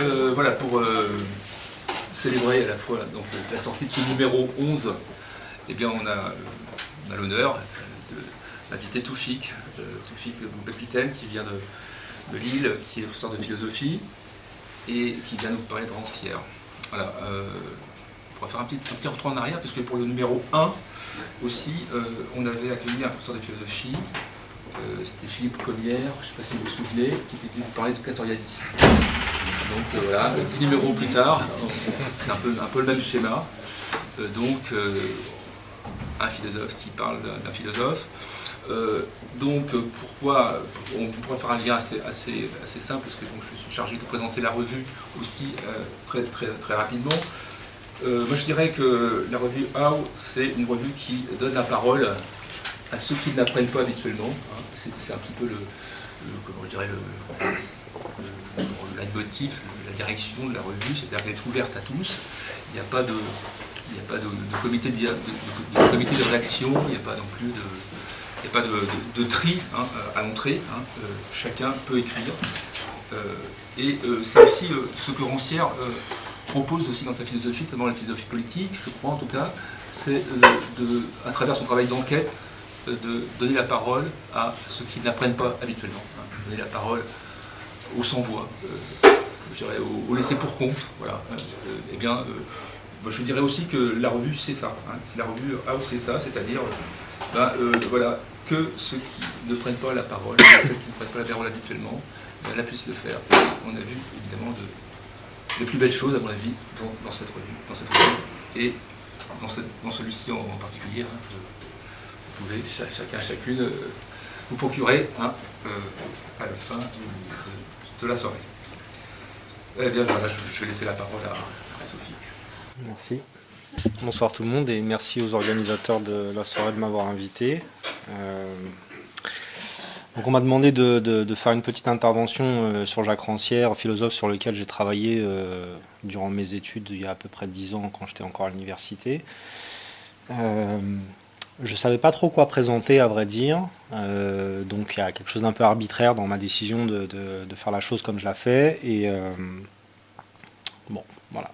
euh, voilà, pour euh, célébrer à la fois donc, la sortie de ce numéro 11, eh bien, on a, on a l'honneur d'inviter Toufik, euh, Toufik Bepitaine, qui vient de, de Lille, qui est professeur de philosophie et qui vient nous parler de Rancière. Voilà, on pourra faire un petit, petit retour en arrière, puisque pour le numéro 1 aussi, on avait accueilli un professeur de philosophie, c'était Philippe Collière, je ne sais pas si vous vous souvenez, qui était venu nous parler de Castoriadis. Donc euh, voilà, un petit numéro plus tard, c'est un peu, un peu le même schéma. Euh, donc euh, un philosophe qui parle d'un philosophe. Donc pourquoi on pourrait faire un lien assez, assez, assez simple parce que donc, je suis chargé de présenter la revue aussi très, très, très rapidement. Moi je dirais que la revue How c'est une revue qui donne la parole à ceux qui ne l'apprennent pas habituellement. hein. C'est un petit peu le, le- comment je dirais le, leitmotiv, la direction de la revue, c'est-à-dire qu'elle est ouverte à tous. Il n'y a pas de, il a pas de, comité de, de- comité de rédaction, il n'y a pas non plus de, il a pas de, tri hein, à l'entrée. hein. Euh, chacun peut écrire. Euh, et euh, c'est aussi euh, ce que Rancière euh, propose aussi dans sa philosophie, notamment la philosophie politique, je crois en tout cas, c'est euh, de, à travers son travail d'enquête, euh, de donner la parole à ceux qui ne l'apprennent pas habituellement. hein. Donner la parole aux sans-voix, euh, je dirais aux, aux laissés pour compte. Voilà. Euh, eh bien, euh, je dirais aussi que la revue, c'est ça. hein. C'est la revue House, c'est ça, c'est-à-dire ben, voilà, que ceux qui ne prennent pas la parole, ceux qui ne prennent pas la parole habituellement, ben, puissent le faire. On a vu évidemment de, les plus belles choses, à mon avis, dans, cette revue, dans cette revue, et dans, dans celui-ci en, particulier. hein, vous pouvez cha- chacun, chacune, vous procurer hein, à la fin de, de la soirée. Eh bien, je, vais laisser la parole à, à Sophie. Merci. Bonsoir tout le monde et merci aux organisateurs de la soirée de m'avoir invité. Euh, donc on m'a demandé de, faire une petite intervention euh, sur Jacques Rancière, philosophe sur lequel j'ai travaillé euh, durant mes études il y a à peu près 10 ans quand j'étais encore à l'université. Je ne savais pas trop quoi présenter à vrai dire, Euh, donc il y a quelque chose d'un peu arbitraire dans ma décision de, de- faire la chose comme je la fais. Et euh, bon, voilà.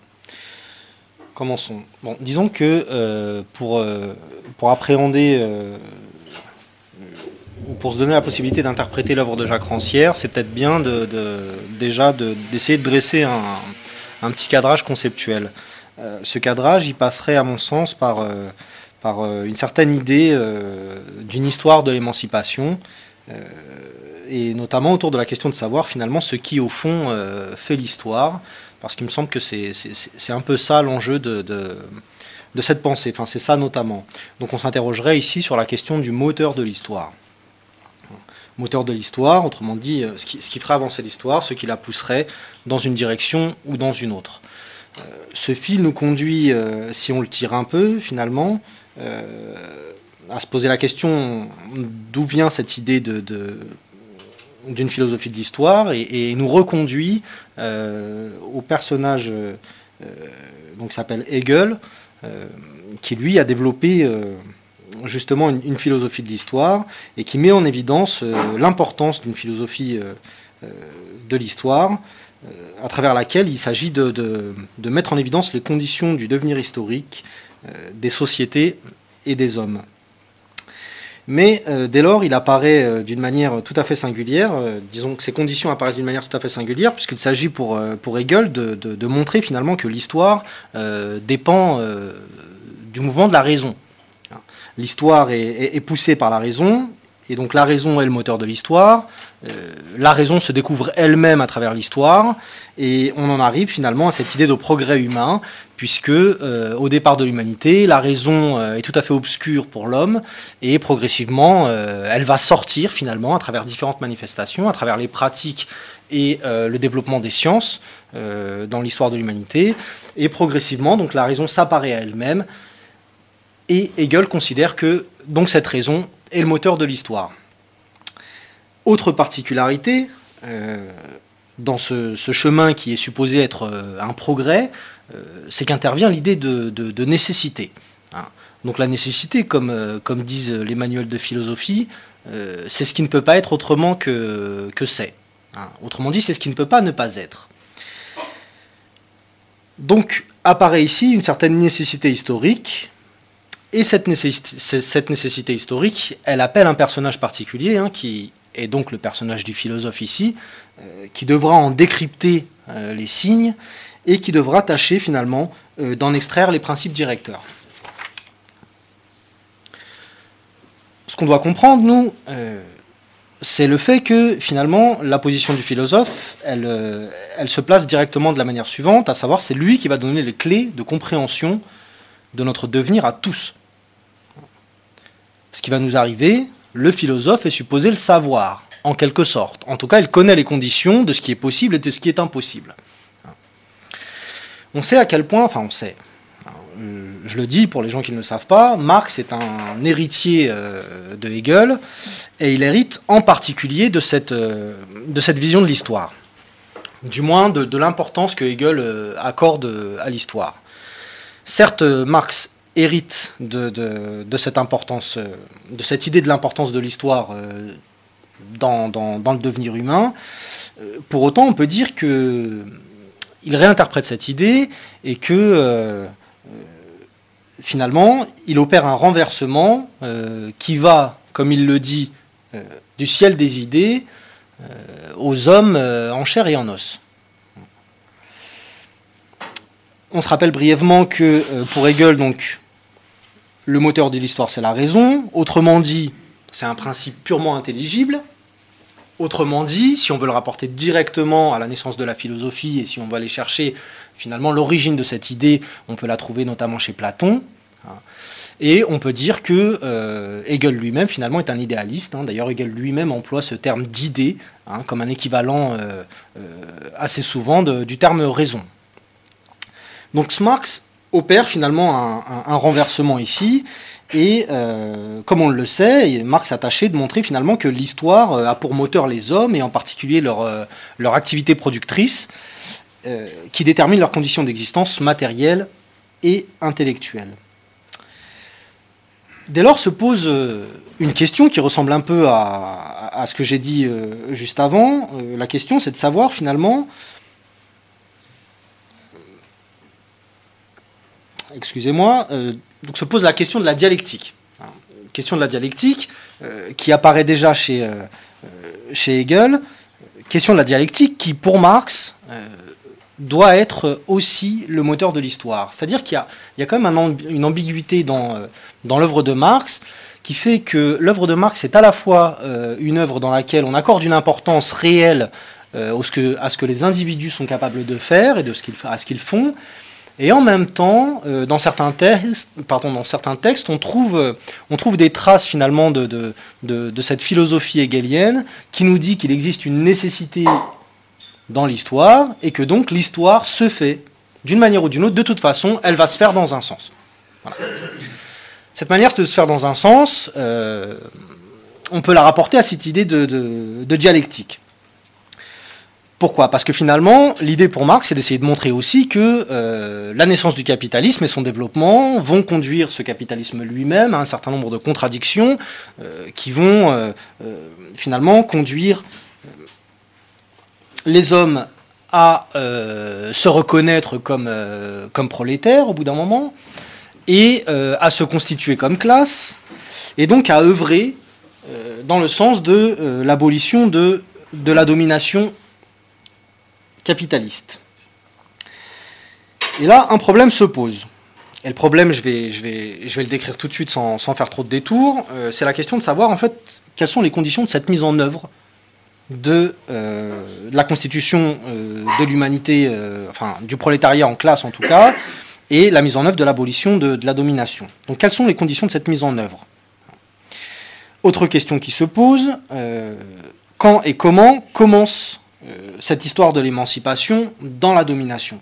Commençons. Bon, disons que euh, pour, pour appréhender ou pour se donner la possibilité d'interpréter l'œuvre de Jacques Rancière, c'est peut-être bien de, déjà de- d'essayer de, dresser un, un petit cadrage conceptuel. Ce cadrage, il passerait à mon sens par, euh, une certaine idée euh, d'une histoire de l'émancipation, euh, et notamment autour de la question de savoir finalement ce qui au fond fait l'histoire, parce qu'il me semble que c'est un peu ça l'enjeu de, de, cette pensée, enfin c'est ça notamment. Donc on s'interrogerait ici sur la question du moteur de l'histoire. Moteur de l'histoire, autrement dit, ce qui, ce qui ferait avancer l'histoire, ce qui la pousserait dans une direction ou dans une autre. Ce fil nous conduit, si on le tire un peu finalement, à se poser la question d'où vient cette idée d'une philosophie de l'histoire et, nous reconduit euh, au personnage euh, donc, qui s'appelle Hegel, euh, qui lui a développé euh, justement une, philosophie de l'histoire et qui met en évidence euh, l'importance d'une philosophie euh, euh, de l'histoire euh, à travers laquelle il s'agit de, mettre en évidence les conditions du devenir historique euh, des sociétés et des hommes. Mais euh, dès lors, il apparaît euh, d'une manière tout à fait singulière. euh, disons que ces conditions apparaissent d'une manière tout à fait singulière, puisqu'il s'agit pour, euh, pour Hegel de, montrer finalement que l'histoire euh, dépend euh, du mouvement de la raison. L'histoire est poussée par la raison, et donc la raison est le moteur de l'histoire. Euh, la raison se découvre elle-même à travers l'histoire, et on en arrive finalement à cette idée de progrès humain, puisque euh, au départ de l'humanité, la raison euh, est tout à fait obscure pour l'homme, et progressivement, elle va sortir finalement à travers différentes manifestations, à travers les pratiques et le développement des sciences dans l'histoire de l'humanité, et progressivement, donc la raison s'apparaît à elle-même, et Hegel considère que donc cette raison est le moteur de l'histoire. Autre particularité, euh, dans ce, chemin qui est supposé être euh, un progrès, euh, c'est qu'intervient l'idée de, nécessité. hein. Donc la nécessité, comme, disent les manuels de philosophie, c'est ce qui ne peut pas être autrement que, que c'est. hein. Autrement dit, c'est ce qui ne peut pas ne pas être. Donc apparaît ici une certaine nécessité historique, et cette nécessité, historique, elle appelle un personnage particulier, hein, qui est donc le personnage du philosophe ici, euh, qui devra en décrypter euh, les signes et qui devra tâcher finalement euh, d'en extraire les principes directeurs. Ce qu'on doit comprendre, nous, c'est le fait que finalement la position du philosophe, elle, elle, se place directement de la manière suivante, à savoir c'est lui qui va donner les clés de compréhension de notre devenir à tous. Ce qui va nous arriver, le philosophe est supposé le savoir, en quelque sorte. En tout cas, il connaît les conditions de ce qui est possible et de ce qui est impossible. On sait à quel point, enfin on sait, je le dis pour les gens qui ne le savent pas, Marx est un héritier euh, de Hegel et il hérite en particulier de cette, euh, vision de l'histoire, du moins de, l'importance que Hegel euh, accorde à l'histoire. Certes, Marx hérite de, cette importance, de cette idée de l'importance de l'histoire dans, le devenir humain. Pour autant, on peut dire que il réinterprète cette idée et que finalement, il opère un renversement euh, qui va, comme il le dit, euh, du ciel des idées euh, aux hommes en chair et en os. On se rappelle brièvement que pour Hegel, donc, le moteur de l'histoire, c'est la raison. Autrement dit, c'est un principe purement intelligible. Autrement dit, si on veut le rapporter directement à la naissance de la philosophie et si on va aller chercher finalement l'origine de cette idée, on peut la trouver notamment chez Platon. Et on peut dire que euh, Hegel lui-même, finalement, est un idéaliste. Hein. D'ailleurs, Hegel lui-même emploie ce terme d'idée hein, comme un équivalent euh, euh, assez souvent du terme raison. Donc Marx opère finalement un, renversement ici. Et comme on le sait, Marx a tâché de montrer finalement que l'histoire a pour moteur les hommes, et en particulier leur, leur activité productrice, qui détermine leurs conditions d'existence matérielles et intellectuelles. Dès lors se pose euh, une question qui ressemble un peu à, ce que j'ai dit euh, juste avant. Euh, la question, c'est de savoir finalement, excusez-moi, donc se pose la question de la dialectique. Hein, question de la dialectique qui apparaît déjà chez, chez Hegel. Question de la dialectique qui, pour Marx, doit être aussi le moteur de l'histoire. C'est-à-dire qu'il y, a, quand même une ambiguïté dans, euh, dans l'œuvre de Marx qui fait que l'œuvre de Marx est à la fois euh, une œuvre dans laquelle on accorde une importance réelle euh, à ce que les individus sont capables de faire et à ce qu'ils font, et en même temps, dans, certains textes, pardon, dans certains textes, on trouve, trouve des traces finalement de cette philosophie hegelienne qui nous dit qu'il existe une nécessité dans l'histoire, et que donc l'histoire se fait d'une manière ou d'une autre, de toute façon, elle va se faire dans un sens. Cette manière de se faire dans un sens, euh, on peut la rapporter à cette idée de, dialectique. Pourquoi? Parce que finalement, l'idée pour Marx, c'est d'essayer de montrer aussi que euh, la naissance du capitalisme et son développement vont conduire ce capitalisme lui-même à un certain nombre de contradictions euh, qui vont finalement conduire les hommes à euh, se reconnaître comme, euh, comme prolétaires au bout d'un moment, et euh, à se constituer comme classe, et donc à œuvrer dans le sens de l'abolition de, de la domination capitaliste. Et là, un problème se pose. Et le problème, je vais, je vais, je vais le décrire tout de suite sans, sans faire trop de détours, c'est la question de savoir en fait quelles sont les conditions de cette mise en œuvre de, euh, la constitution euh, de l'humanité, euh, enfin du prolétariat en classe en tout cas, et la mise en œuvre de l'abolition de, la domination. Donc quelles sont les conditions de cette mise en œuvre? Autre question qui se pose, quand et comment commence cette histoire de l'émancipation dans la domination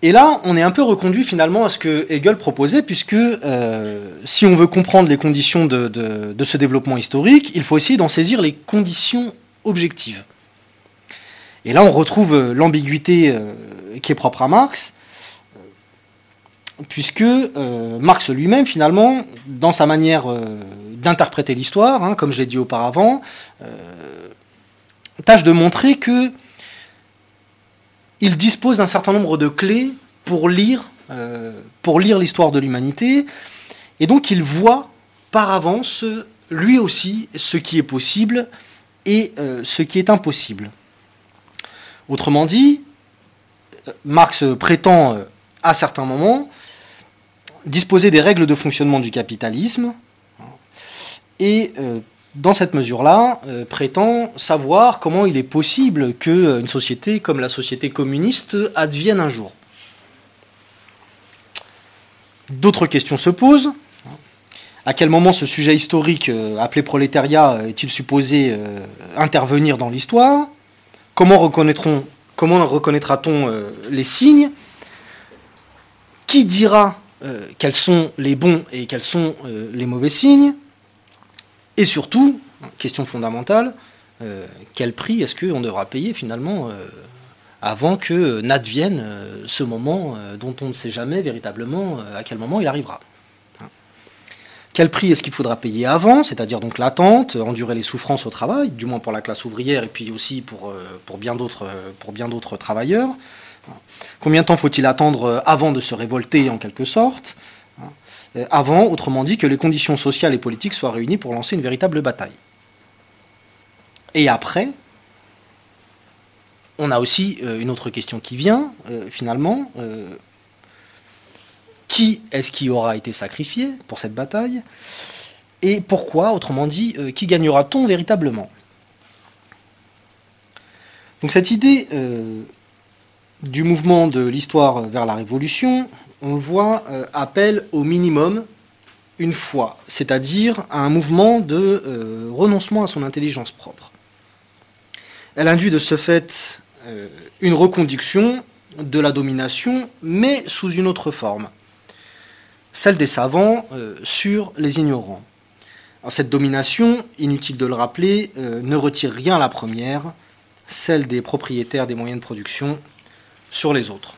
et là, on est un peu reconduit finalement à ce que Hegel proposait, puisque euh, si on veut comprendre les conditions de, ce développement historique, il faut essayer d'en saisir les conditions objectives. Et là, on retrouve euh, l'ambiguïté euh, qui est propre à Marx, puisque Marx lui-même, finalement, dans sa manière d'interpréter l'histoire, hein, comme je l'ai dit auparavant, tâche de montrer que il dispose d'un certain nombre de clés pour lire l'histoire de l'humanité, et donc il voit par avance, lui aussi, ce qui est possible et ce qui est impossible. Autrement dit, Marx prétend à certains moments disposer des règles de fonctionnement du capitalisme et euh, dans cette mesure-là, euh, prétend savoir comment il est possible qu'une société comme la société communiste advienne un jour. D'autres questions se posent. À quel moment ce sujet historique euh, appelé prolétariat est-il supposé intervenir dans l'histoire? Comment reconnaîtra-t-on les signes? Qui dira quels sont les bons et quels sont les mauvais signes et surtout, question fondamentale, euh, quel prix est-ce qu'on devra payer finalement euh, avant que n'advienne euh, ce moment dont on ne sait jamais véritablement à quel moment il arrivera quel prix est-ce qu'il faudra payer avant, c'est-à-dire donc l'attente, endurer les souffrances au travail, du moins pour la classe ouvrière et puis aussi pour, bien d'autres travailleurs. Combien de temps faut-il attendre avant de se révolter en quelque sorte euh, avant, autrement dit, que les conditions sociales et politiques soient réunies pour lancer une véritable bataille? Et après, on a aussi euh, une autre question qui vient, euh, finalement. qui est-ce qui aura été sacrifié pour cette bataille? Et pourquoi, autrement dit, qui gagnera-t-on véritablement? Donc cette idée du mouvement de l'histoire vers la révolution, on voit euh, appel au minimum une fois, c'est-à-dire à un mouvement de euh, renoncement à son intelligence propre. Elle induit de ce fait euh, une reconduction de la domination, mais sous une autre forme, celle des savants sur les ignorants. cette domination, inutile de le rappeler, ne retire rien à la première, celle des propriétaires des moyens de production sur les autres.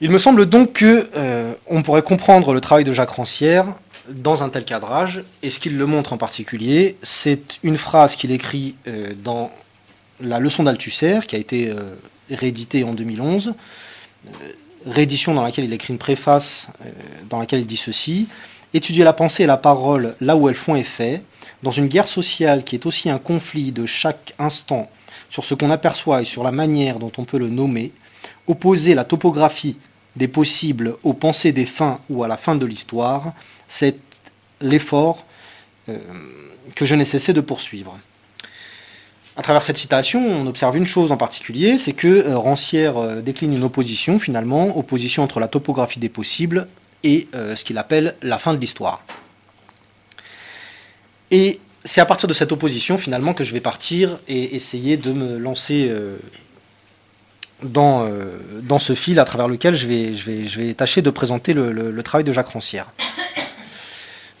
Il me semble donc que euh, on pourrait comprendre le travail de Jacques Rancière dans un tel cadrage, et ce qu'il le montre en particulier, c'est une phrase qu'il écrit euh, dans la leçon d'Althusser, qui a été euh, rééditée en 2011, réédition dans laquelle il écrit une préface dans laquelle il dit ceci Étudier la pensée et la parole là où elles font effet, dans une guerre sociale qui est aussi un conflit de chaque instant sur ce qu'on aperçoit et sur la manière dont on peut le nommer, opposer la topographie des possibles aux pensées des fins ou à la fin de l'histoire, c'est l'effort euh, que je n'ai cessé de poursuivre. À travers cette citation, on observe une chose en particulier, c'est que euh, Rancière euh, décline une opposition finalement, opposition entre la topographie des possibles et ce qu'il appelle la fin de l'histoire. C'est à partir de cette opposition finalement que je vais partir et essayer de me lancer dans, euh, dans ce fil à travers lequel je vais, je je tâcher de présenter le, travail de Jacques Rancière.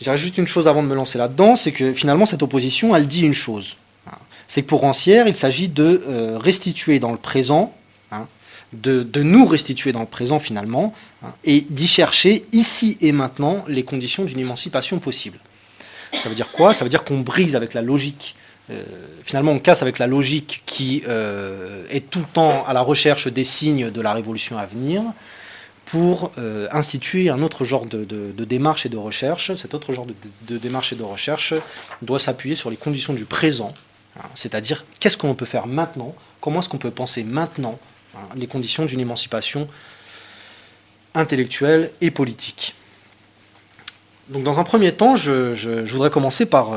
J'ai juste une chose avant de me lancer là-dedans, c'est que finalement cette opposition, elle dit une chose. C'est que pour Rancière, il s'agit de euh, restituer dans le présent, hein, de, de, nous restituer dans le présent finalement, hein, et d'y chercher ici et maintenant les conditions d'une émancipation possible. Ça veut dire quoi? Ça veut dire qu'on brise avec la logique euh, finalement, on casse avec la logique qui euh, est tout le temps à la recherche des signes de la révolution à venir pour euh, instituer un autre genre de, démarche et de recherche. Cet autre genre de, démarche et de recherche doit s'appuyer sur les conditions du présent, hein, c'est-à-dire qu'est-ce qu'on peut faire maintenant, comment est-ce qu'on peut penser maintenant hein, les conditions d'une émancipation intellectuelle et politique? Dans un premier temps, je, voudrais commencer par,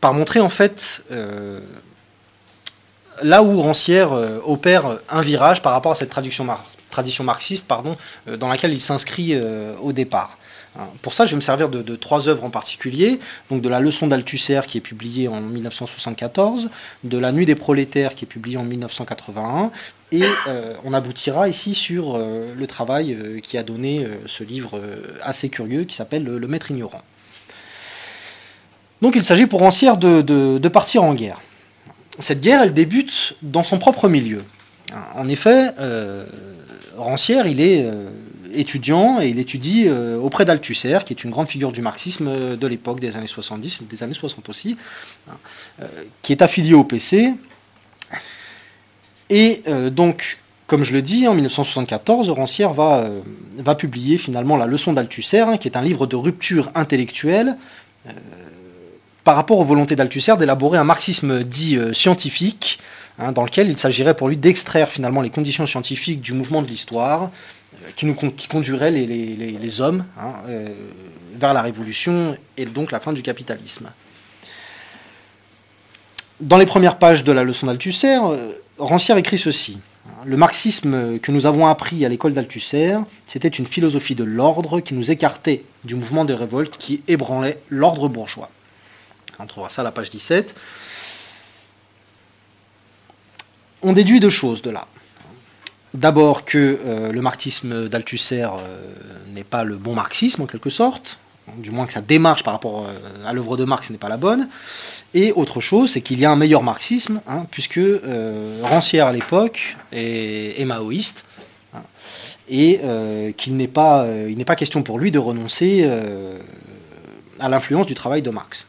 par montrer en fait euh, là où Rancière euh, opère un virage par rapport à cette tradition, marxiste euh, dans laquelle il s'inscrit au départ. Hein, pour ça, je vais me servir de, trois œuvres en particulier, donc de la leçon d'Althusser qui est publiée en 1974, de la Nuit des prolétaires qui est publiée en 1981, et on aboutira ici sur le travail qui a donné ce livre assez curieux qui s'appelle Le Maître ignorant. Donc il s'agit pour Rancière de, partir en guerre. Cette guerre, elle débute dans son propre milieu. En effet, euh, Rancière, il est euh, étudiant et il étudie euh, auprès d'Althusser, qui est une grande figure du marxisme de l'époque des années 70, des années 60 aussi, hein, qui est affilié au PC. Et donc, comme je le dis, en 1974, Rancière va, va publier finalement La leçon d'Althusser, hein, qui est un livre de rupture intellectuelle par rapport aux volontés d'Althusser d'élaborer un marxisme dit scientifique, hein, dans lequel il s'agirait pour lui d'extraire finalement les conditions scientifiques du mouvement de l'histoire, qui, conduirait les, hommes hein, vers la révolution et donc la fin du capitalisme. Dans les premières pages de la leçon d'Althusser, euh, Rancière écrit ceci. Le marxisme que nous avons appris à l'école d'Althusser, c'était une philosophie de l'ordre qui nous écartait du mouvement de révolte qui ébranlait l'ordre bourgeois. On trouvera ça à la page 17. On déduit deux choses de là. D'abord que euh, le marxisme d'Althusser euh, n'est pas le bon marxisme en quelque sorte, du moins que sa démarche par rapport euh, à l'œuvre de Marx n'est pas la bonne. Et autre chose, c'est qu'il y a un meilleur marxisme, hein, puisque euh, Rancière à l'époque est, maoïste, hein, et euh, qu'il n'est pas, n'est pas question pour lui de renoncer à l'influence du travail de Marx.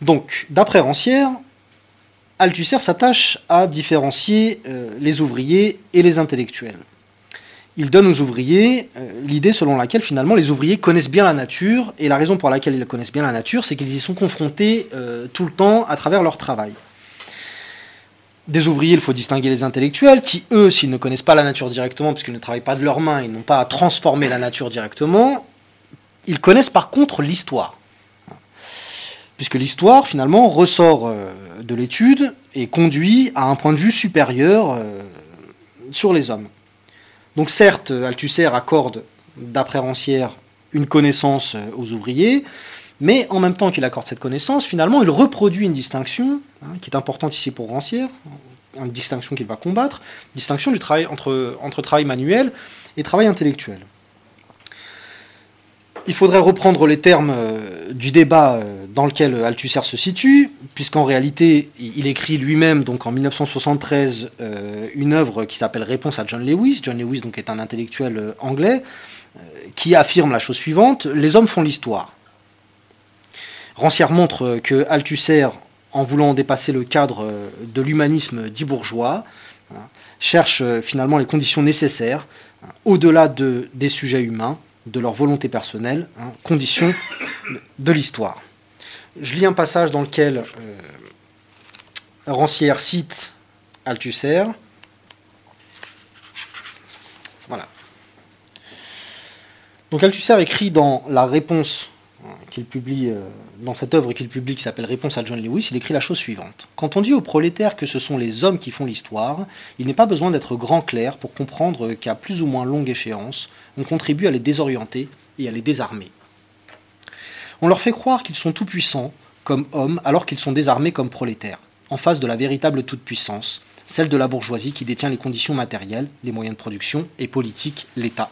Donc, d'après Rancière, Althusser s'attache à différencier les ouvriers et les intellectuels il donne aux ouvriers euh, l'idée selon laquelle finalement les ouvriers connaissent bien la nature, et la raison pour laquelle ils connaissent bien la nature, c'est qu'ils y sont confrontés euh, tout le temps à travers leur travail. Des ouvriers, il faut distinguer les intellectuels, qui eux, s'ils ne connaissent pas la nature directement, puisqu'ils ne travaillent pas de leurs mains, ils n'ont pas à transformer la nature directement, ils connaissent par contre l'histoire. Puisque l'histoire, finalement, ressort euh, de l'étude et conduit à un point de vue supérieur sur les hommes. Donc certes, Althusser accorde, d'après Rancière, une connaissance euh, aux ouvriers, mais en même temps qu'il accorde cette connaissance, finalement, il reproduit une distinction, hein, qui est importante ici pour Rancière, une distinction qu'il va combattre, distinction du travail entre, entre travail manuel et travail intellectuel. Il faudrait reprendre les termes euh, du débat euh, dans lequel Althusser se situe, puisqu'en réalité, il écrit lui-même, donc en 1973, euh, une œuvre qui s'appelle Réponse à John Lewis. John Lewis donc, est un intellectuel anglais qui affirme la chose suivante les hommes font l'histoire. Rancière montre que Althusser, en voulant dépasser le cadre de l'humanisme dit bourgeois, hein, cherche finalement les conditions nécessaires, hein, au-delà de, des sujets humains, de leur volonté personnelle, hein, condition de l'histoire. Je lis un passage dans lequel euh, Rancière cite Althusser. Voilà. Donc Althusser écrit dans la réponse qu'il publie, euh, dans cette œuvre qu'il publie qui s'appelle Réponse à John Lewis, il écrit la chose suivante. Quand on dit aux prolétaires que ce sont les hommes qui font l'histoire, il n'est pas besoin d'être grand clair pour comprendre qu'à plus ou moins longue échéance, on contribue à les désorienter et à les désarmer. On leur fait croire qu'ils sont tout-puissants comme hommes alors qu'ils sont désarmés comme prolétaires, en face de la véritable toute-puissance, celle de la bourgeoisie qui détient les conditions matérielles, les moyens de production et politiques, l'État,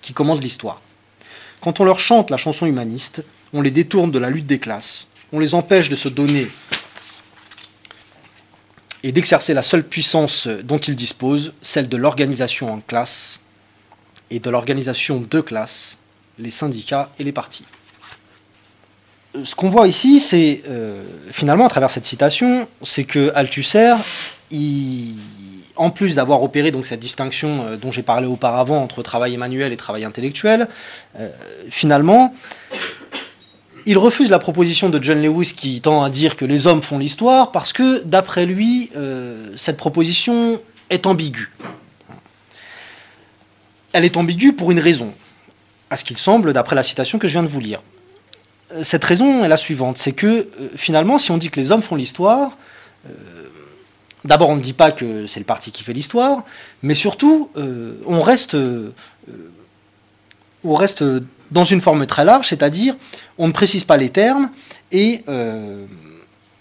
qui commande l'histoire. Quand on leur chante la chanson humaniste, on les détourne de la lutte des classes, on les empêche de se donner et d'exercer la seule puissance dont ils disposent, celle de l'organisation en classe et de l'organisation de classes, les syndicats et les partis. Ce qu'on voit ici, c'est euh, finalement à travers cette citation, c'est que Althusser, il, en plus d'avoir opéré donc cette distinction euh, dont j'ai parlé auparavant entre travail manuel et travail intellectuel, euh, finalement, il refuse la proposition de John Lewis qui tend à dire que les hommes font l'histoire parce que, d'après lui, euh, cette proposition est ambiguë. Elle est ambiguë pour une raison, à ce qu'il semble, d'après la citation que je viens de vous lire. Cette raison est la suivante, c'est que finalement, si on dit que les hommes font l'histoire, D'abord, on ne dit pas que c'est le parti qui fait l'histoire, mais surtout, euh, on, reste, euh, on reste dans une forme très large, c'est-à-dire on ne précise pas les termes et euh,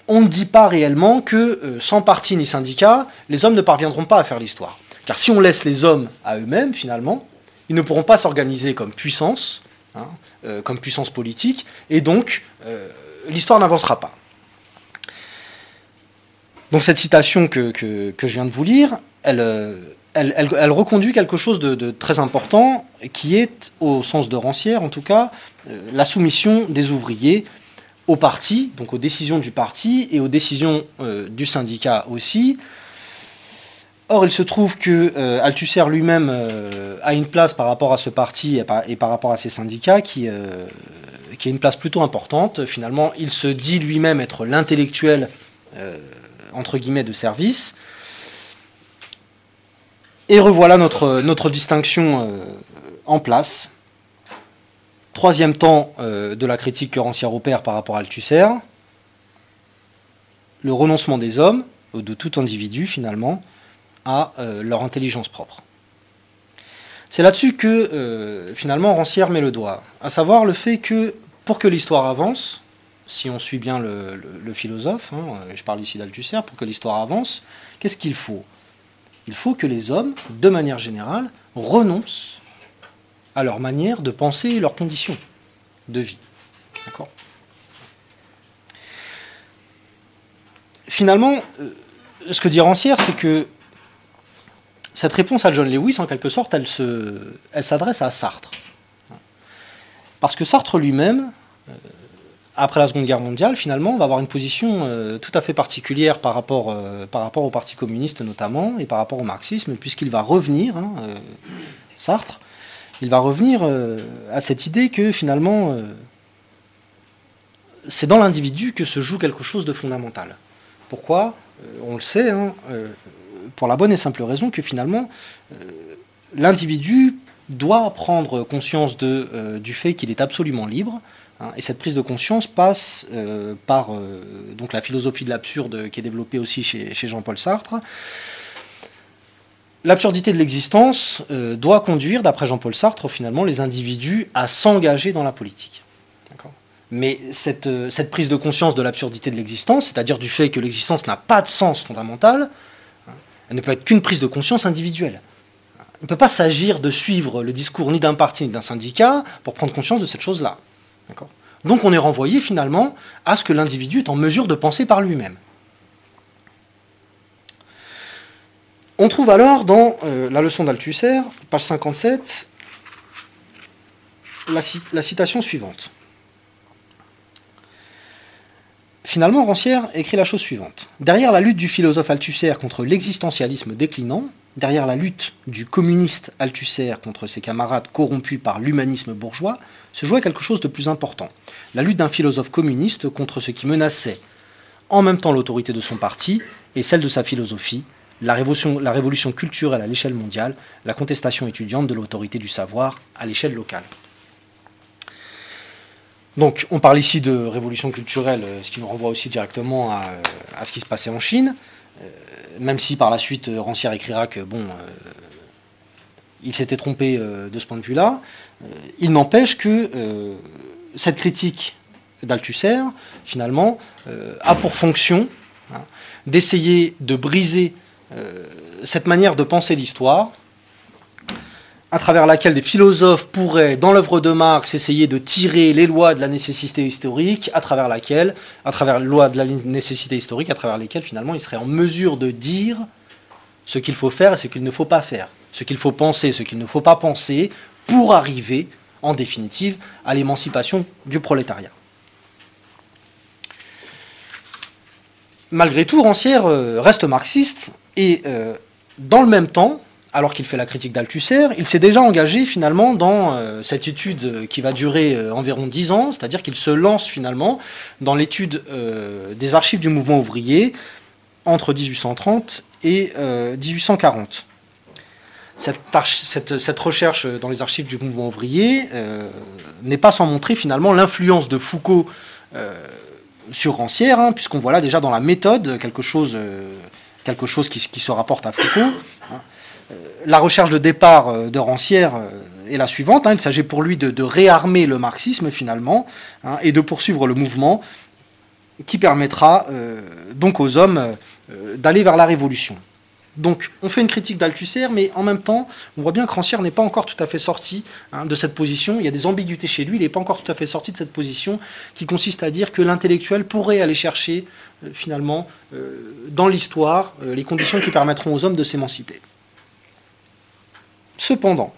on ne dit pas réellement que sans parti ni syndicat, les hommes ne parviendront pas à faire l'histoire. Car si on laisse les hommes à eux-mêmes, finalement, ils ne pourront pas s'organiser comme puissance, hein, comme puissance politique, et donc l'histoire n'avancera pas. Donc cette citation que, je viens de vous lire, elle, euh, reconduit quelque chose de, très important, qui est, au sens de Rancière en tout cas, euh, la soumission des ouvriers au parti, donc aux décisions du parti et aux décisions euh, du syndicat aussi, Or, il se trouve que Althusser lui-même a une place par rapport à ce parti et par, rapport à ses syndicats qui, qui a une place plutôt importante. Finalement, il se dit lui-même être l'intellectuel entre guillemets de service. Et revoilà notre, notre distinction en place. Troisième temps euh, de la critique que Rancière opère par rapport à Althusser, le renoncement des hommes, de tout individu finalement, à euh, leur intelligence propre. C'est là-dessus que euh, finalement Rancière met le doigt, à savoir le fait que pour que l'histoire avance, si on suit bien le, philosophe, hein, je parle ici d'Althusser, pour que l'histoire avance, qu'est-ce qu'il faut? Il faut que les hommes, de manière générale, renoncent à leur manière de penser et leurs conditions de vie. D'accord? Finalement, euh, ce que dit Rancière, c'est que cette réponse à John Lewis, en quelque sorte, elle, elle s'adresse à Sartre. Parce que Sartre lui-même, euh, après la Seconde Guerre mondiale, finalement, va avoir une position euh, tout à fait particulière par rapport, par rapport au Parti communiste notamment, et par rapport au marxisme, puisqu'il va revenir, hein, Sartre, il va revenir euh, à cette idée que finalement, euh, c'est dans l'individu que se joue quelque chose de fondamental. Pourquoi? Euh, On le sait, hein, pour la bonne et simple raison que finalement, l'individu doit prendre conscience de, du fait qu'il est absolument libre. Hein, et cette prise de conscience passe par donc la philosophie de l'absurde qui est développée aussi chez Jean-Paul Sartre, L'absurdité de l'existence euh, doit conduire, d'après Jean-Paul Sartre, finalement, les individus à s'engager dans la politique. Mais cette, euh, cette, prise de conscience de l'absurdité de l'existence, c'est-à-dire du fait que l'existence n'a pas de sens fondamental, hein, elle ne peut être qu'une prise de conscience individuelle. Il ne peut pas s'agir de suivre le discours ni d'un parti ni d'un syndicat pour prendre conscience de cette chose-là. Donc on est renvoyé finalement à ce que l'individu est en mesure de penser par lui-même. On trouve alors dans euh, la leçon d'Althusser, page 57, la, citation suivante. Finalement, Rancière écrit la chose suivante. Derrière la lutte du philosophe Althusser contre l'existentialisme déclinant, derrière la lutte du communiste Althusser contre ses camarades corrompus par l'humanisme bourgeois, se jouait quelque chose de plus important. La lutte d'un philosophe communiste contre ce qui menaçait en même temps l'autorité de son parti et celle de sa philosophie, la révolution, culturelle à l'échelle mondiale, la contestation étudiante de l'autorité du savoir à l'échelle locale. Donc on parle ici de révolution culturelle, euh, ce qui nous renvoie aussi directement à, ce qui se passait en Chine, euh, même si par la suite euh, Rancière écrira que bon, il s'était trompé de ce point de vue-là, il n'empêche que cette critique d'Althusser, finalement, a pour fonction hein, d'essayer de briser euh, cette manière de penser l'histoire, à travers laquelle des philosophes pourraient, dans l'œuvre de Marx, essayer de tirer les lois de la nécessité historique, à travers laquelle, à travers les lois de la nécessité historique, à travers lesquelles finalement ils seraient en mesure de dire ce qu'il faut faire et ce qu'il ne faut pas faire, ce qu'il faut penser, ce qu'il ne faut pas penser, pour arriver, en définitive, à l'émancipation du prolétariat. Malgré tout, Rancière euh, reste marxiste et euh, dans le même temps, alors qu'il fait la critique d'Althusser, il s'est déjà engagé finalement dans euh, cette étude qui va durer environ dix ans, c'est-à-dire qu'il se lance finalement dans l'étude des archives du mouvement ouvrier entre 1830 et 1840. Cette, recherche dans les archives du mouvement ouvrier n'est pas sans montrer finalement l'influence de Foucault sur Rancière, hein, puisqu'on voit là déjà dans la méthode quelque chose quelque chose qui, se rapporte à Foucault. Hein. Euh, la recherche de départ euh, de Rancière euh, est la suivante. Hein. Il s'agit pour lui de, réarmer le marxisme finalement et de poursuivre le mouvement qui permettra donc aux hommes d'aller vers la révolution. Donc on fait une critique d'Althusser, mais en même temps, on voit bien que Rancière n'est pas encore tout à fait sorti hein, de cette position. Il y a des ambiguïtés chez lui, il n'est pas encore tout à fait sorti de cette position qui consiste à dire que l'intellectuel pourrait aller chercher euh, finalement euh, dans l'histoire euh, les conditions qui permettront aux hommes de s'émanciper. Cependant,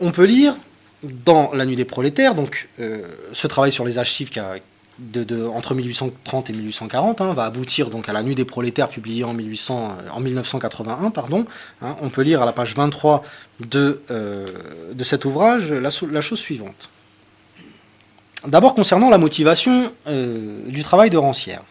on peut lire dans La Nuit des prolétaires, donc ce travail sur les archives entre 1830 et 1840 hein, va aboutir donc à la Nuit des prolétaires publiée en, 1800, en 1981. Pardon, hein. on peut lire à la page 23 de, de cet ouvrage la, la chose suivante. D'abord concernant la motivation du travail de Rancière.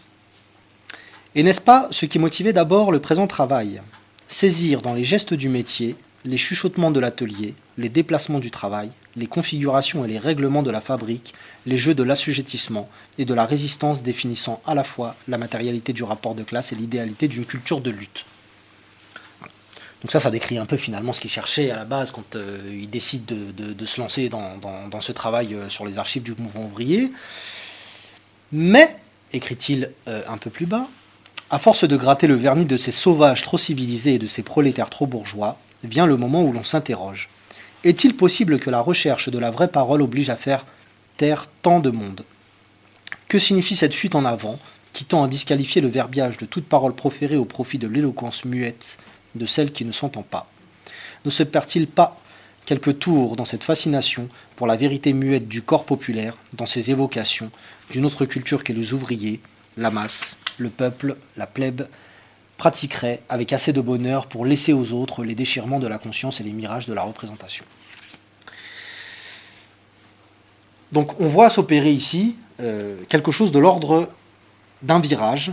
Et n'est-ce pas ce qui motivait d'abord le présent travail? Saisir dans les gestes du métier, les chuchotements de l'atelier, les déplacements du travail, les configurations et les règlements de la fabrique, les jeux de l'assujettissement et de la résistance définissant à la fois la matérialité du rapport de classe et l'idéalité d'une culture de lutte. Donc ça, ça décrit un peu finalement ce qu'il cherchait à la base quand euh, il décide de, se lancer dans, ce travail euh, sur les archives du mouvement ouvrier. Mais, écrit-il euh, un peu plus bas, à force de gratter le vernis de ces sauvages trop civilisés et de ces prolétaires trop bourgeois, vient le moment où l'on s'interroge. Est-il possible que la recherche de la vraie parole oblige à faire tant de monde Que signifie cette fuite en avant qui tend à disqualifier le verbiage de toute parole proférée au profit de l'éloquence muette de celle qui ne s'entend pas? Ne se perd-il pas quelques tours dans cette fascination pour la vérité muette du corps populaire, dans ses évocations d'une autre culture qu'est les ouvriers, la masse, le peuple, la plèbe, pratiquerait avec assez de bonheur pour laisser aux autres les déchirements de la conscience et les mirages de la représentation? Donc on voit s'opérer ici euh, quelque chose de l'ordre d'un virage,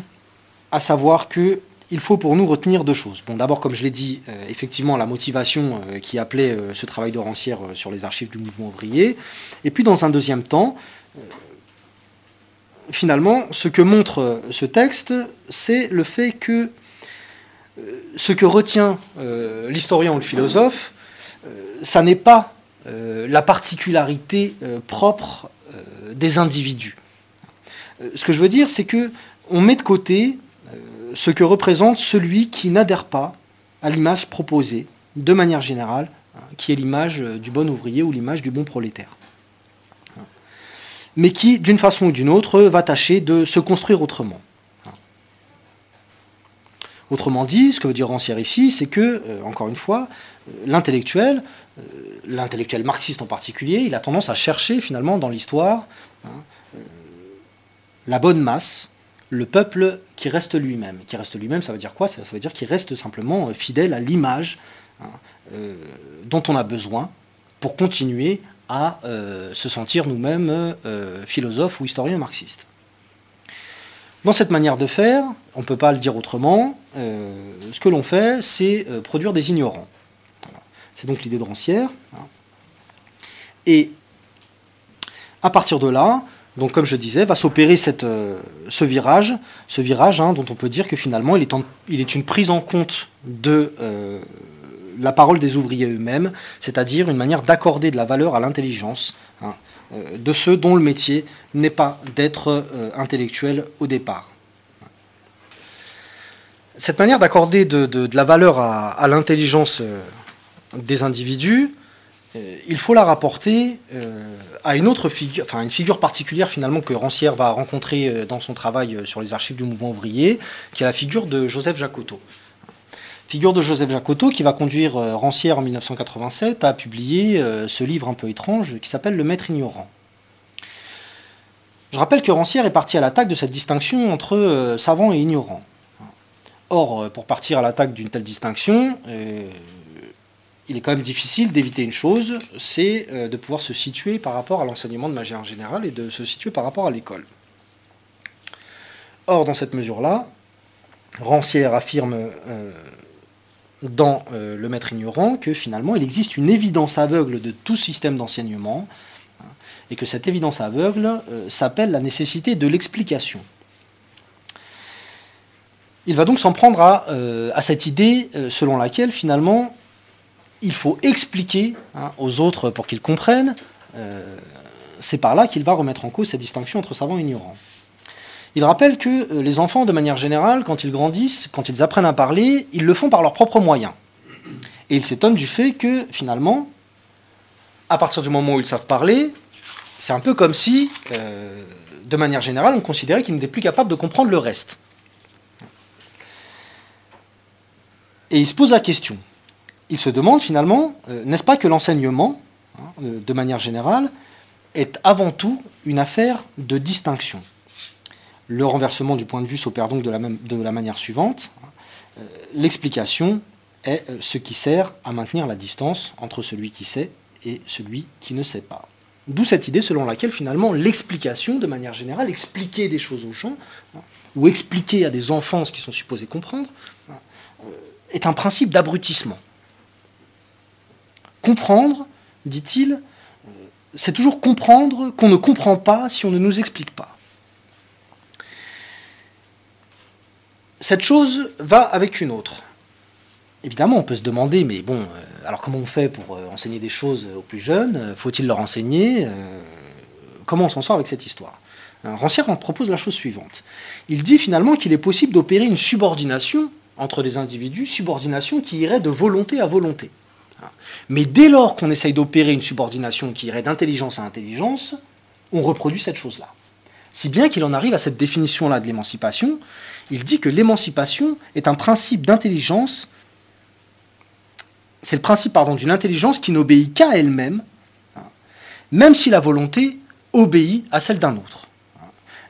à savoir que il faut pour nous retenir deux choses. Bon, d'abord, comme je l'ai dit, euh, effectivement, la motivation euh, qui appelait ce travail de rancière sur les archives du mouvement ouvrier. Et puis, dans un deuxième temps, finalement, ce que montre ce texte, c'est le fait que ce que retient l'historien ou le philosophe, ça n'est pas la particularité propre des individus. ce que je veux dire, c'est que on met de côté ce que représente celui qui n'adhère pas à l'image proposée, de manière générale, hein, qui est l'image du bon ouvrier ou l'image du bon prolétaire mais qui, d'une façon ou d'une autre, va tâcher de se construire autrement. Autrement dit, ce que veut dire Rancière ici, c'est que, euh, encore une fois, euh, l'intellectuel, euh, l'intellectuel marxiste en particulier, il a tendance à chercher finalement dans l'histoire hein, la bonne masse, le peuple qui reste lui-même. Qui reste lui-même, ça veut dire quoi? Ça, veut dire qu'il reste simplement fidèle à l'image hein, dont on a besoin pour continuer à euh, se sentir nous-mêmes euh, philosophes ou historiens marxistes. Dans cette manière de faire, on ne peut pas le dire autrement, euh, ce que l'on fait, c'est produire des ignorants. C'est donc l'idée de Rancière. Hein. Et à partir de là, donc comme je disais, va s'opérer ce virage, ce virage hein, dont on peut dire que finalement il est, une prise en compte de la parole des ouvriers eux-mêmes, c'est-à-dire une manière d'accorder de la valeur à l'intelligence hein, euh, de ceux dont le métier n'est pas d'être euh, intellectuel au départ. Cette manière d'accorder de, la valeur à, l'intelligence euh, des individus, il faut la rapporter à une autre figure, enfin une figure particulière finalement que Rancière va rencontrer dans son travail sur les archives du mouvement ouvrier, qui est la figure de Joseph Jacotot. Figure de Joseph Jacotot qui va conduire euh, Rancière en 1987 à publier euh, ce livre un peu étrange qui s'appelle Le Maître ignorant. Je rappelle que Rancière est parti à l'attaque de cette distinction entre euh, savant et ignorant. Or, pour partir à l'attaque d'une telle distinction, il est quand même difficile d'éviter une chose, c'est de pouvoir se situer par rapport à l'enseignement de magie en général et de se situer par rapport à l'école. Or, dans cette mesure-là, Rancière affirme dans euh, le maître ignorant que finalement il existe une évidence aveugle de tout système d'enseignement hein, et que cette évidence aveugle euh, s'appelle la nécessité de l'explication. Il va donc s'en prendre à, euh, cette idée selon laquelle finalement il faut expliquer hein, aux autres pour qu'ils comprennent. C'est par là qu'il va remettre en cause cette distinction entre savant et ignorant. Il rappelle que euh, les enfants, de manière générale, quand ils grandissent, quand ils apprennent à parler, ils le font par leurs propres moyens. Et il s'étonne du fait que, finalement, à partir du moment où ils savent parler, c'est un peu comme si, euh, de manière générale, on considérait qu'ils n'étaient plus capables de comprendre le reste. Et il se pose la question. Il se demande finalement, euh, n'est-ce pas que l'enseignement, hein, de manière générale, est avant tout une affaire de distinction? Le renversement du point de vue s'opère donc de la, manière suivante. Euh, l'explication est euh, ce qui sert à maintenir la distance entre celui qui sait et celui qui ne sait pas. D'où cette idée selon laquelle finalement l'explication, de manière générale, expliquer des choses aux gens, hein, ou expliquer à des enfants ce qu'ils sont supposés comprendre, hein, euh, est un principe d'abrutissement. Comprendre, dit-il, euh, c'est toujours comprendre qu'on ne comprend pas si on ne nous explique pas. Cette chose va avec une autre. Évidemment, on peut se demander, mais bon, euh, alors comment on fait pour euh, enseigner des choses aux plus jeunes? Faut-il leur enseigner? Comment on s'en sort avec cette histoire? Rancière propose la chose suivante. Il dit finalement qu'il est possible d'opérer une subordination entre les individus, subordination qui irait de volonté à volonté. Mais dès lors qu'on essaye d'opérer une subordination qui irait d'intelligence à intelligence, on reproduit cette chose-là. Si bien qu'il en arrive à cette définition-là de l'émancipation, il dit que l'émancipation est un principe d'intelligence, c'est le principe pardon, d'une intelligence qui n'obéit qu'à elle-même, même si la volonté obéit à celle d'un autre.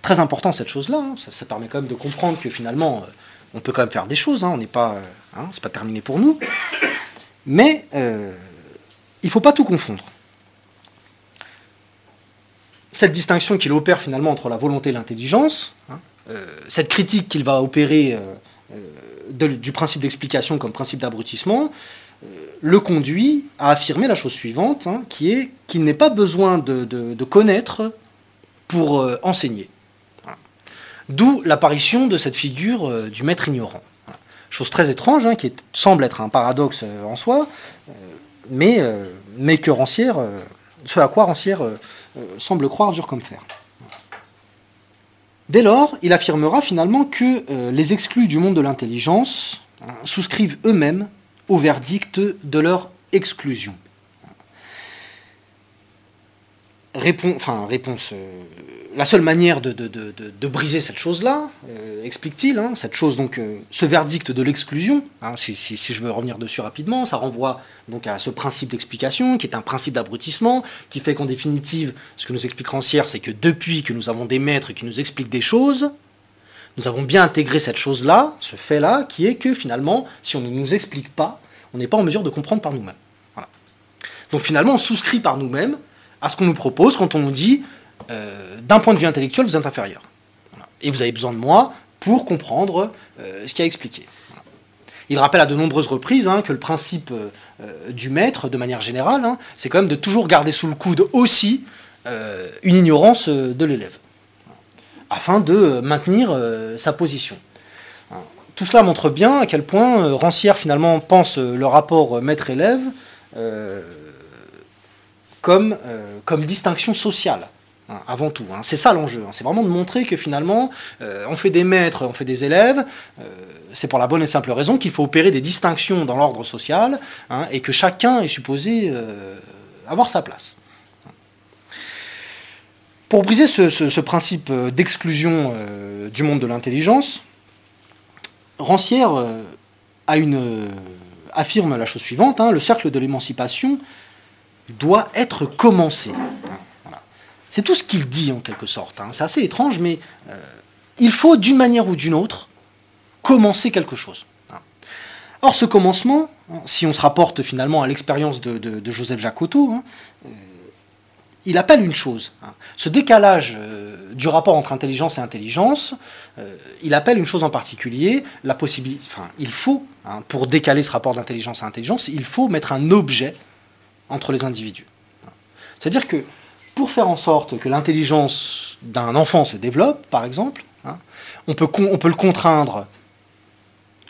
Très important cette chose-là, hein. ça, permet quand même de comprendre que finalement, euh, on peut quand même faire des choses, hein. on n'est pas, euh, hein, c'est pas terminé pour nous. Mais euh, il ne faut pas tout confondre. Cette distinction qu'il opère finalement entre la volonté et l'intelligence, hein, euh, cette critique qu'il va opérer euh, du principe d'explication comme principe d'abrutissement, le conduit à affirmer la chose suivante, hein, qui est qu'il n'est pas besoin de, connaître pour enseigner. D'où l'apparition de cette figure du maître ignorant. Chose très étrange, hein, qui semble être un paradoxe euh, en soi, euh, mais, euh, mais que Rancière, ce à quoi Rancière semble croire dur comme fer. Dès lors, il affirmera finalement que les exclus du monde de l'intelligence hein, souscrivent eux-mêmes au verdict de leur exclusion. enfin, réponse la seule manière de, briser cette chose-là, euh, explique-t-il, hein, cette chose, donc, euh, ce verdict de l'exclusion, hein, si, je veux revenir dessus rapidement, ça renvoie donc à ce principe d'explication, qui est un principe d'abrutissement, qui fait qu'en définitive, ce que nous explique Rancière, c'est que depuis que nous avons des maîtres qui nous expliquent des choses, nous avons bien intégré cette chose-là, ce fait-là, qui est que finalement, si on ne nous explique pas, on n'est pas en mesure de comprendre par nous-mêmes. Donc finalement, on souscrit par nous-mêmes à ce qu'on nous propose quand on nous dit euh, d'un point de vue intellectuel, vous êtes inférieur. Et vous avez besoin de moi pour comprendre euh, ce qu'il a expliqué. Il rappelle à de nombreuses reprises hein, que le principe euh, du maître, de manière générale, hein, c'est quand même de toujours garder sous le coude aussi une ignorance de l'élève, afin de maintenir sa position. Tout cela montre bien à quel point Rancière finalement pense le rapport maître-élève comme, comme distinction sociale. Hein, avant tout. Hein. C'est ça l'enjeu. Hein. C'est vraiment de montrer que finalement, euh, on fait des maîtres, on fait des élèves. Euh, c'est pour la bonne et simple raison qu'il faut opérer des distinctions dans l'ordre social et que chacun est supposé euh, avoir sa place. Pour briser ce, principe d'exclusion du monde de l'intelligence, Rancière affirme la chose suivante le cercle de l'émancipation doit être commencé. C'est tout ce qu'il dit en quelque sorte. Hein. C'est assez étrange, mais euh, il faut d'une manière ou d'une autre commencer quelque chose. Hein. Or, ce commencement, hein, si on se rapporte finalement à l'expérience de, Joseph Jacotot, euh, il appelle une chose. Ce décalage euh, du rapport entre intelligence et intelligence, il appelle une chose en particulier, la possibilité. Enfin, il faut, pour décaler ce rapport d'intelligence à intelligence, il faut mettre un objet entre les individus. C'est-à-dire que pour faire en sorte que l'intelligence d'un enfant se développe, par exemple, hein, on, peut le contraindre,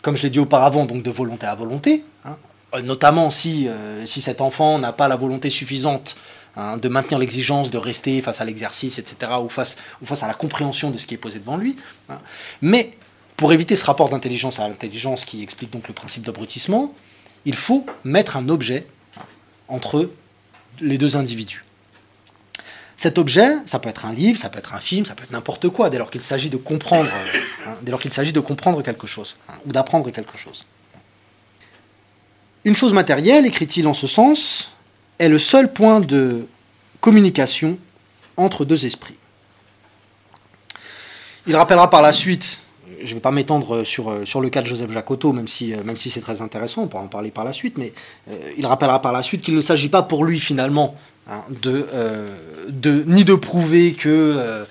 comme je l'ai dit auparavant, donc de volonté à volonté, hein, euh, notamment si, euh, si cet enfant n'a pas la volonté suffisante hein, de maintenir l'exigence de rester face à l'exercice, etc., ou face, ou face à la compréhension de ce qui est posé devant lui. Mais pour éviter ce rapport d'intelligence à l'intelligence qui explique donc le principe d'abrutissement, il faut mettre un objet entre les deux individus. Cet objet, ça peut être un livre, ça peut être un film, ça peut être n'importe quoi, dès lors qu'il s'agit de comprendre, hein, dès lors qu'il s'agit de comprendre quelque chose, hein, ou d'apprendre quelque chose. Une chose matérielle, écrit-il en ce sens, est le seul point de communication entre deux esprits. il rappellera par la suite, je ne vais pas m'étendre sur, sur le cas de Joseph Jacotot, même si, même si c'est très intéressant, on pourra en parler par la suite, mais il rappellera par la suite qu'il ne s'agit pas pour lui finalement hein, de, ni de prouver que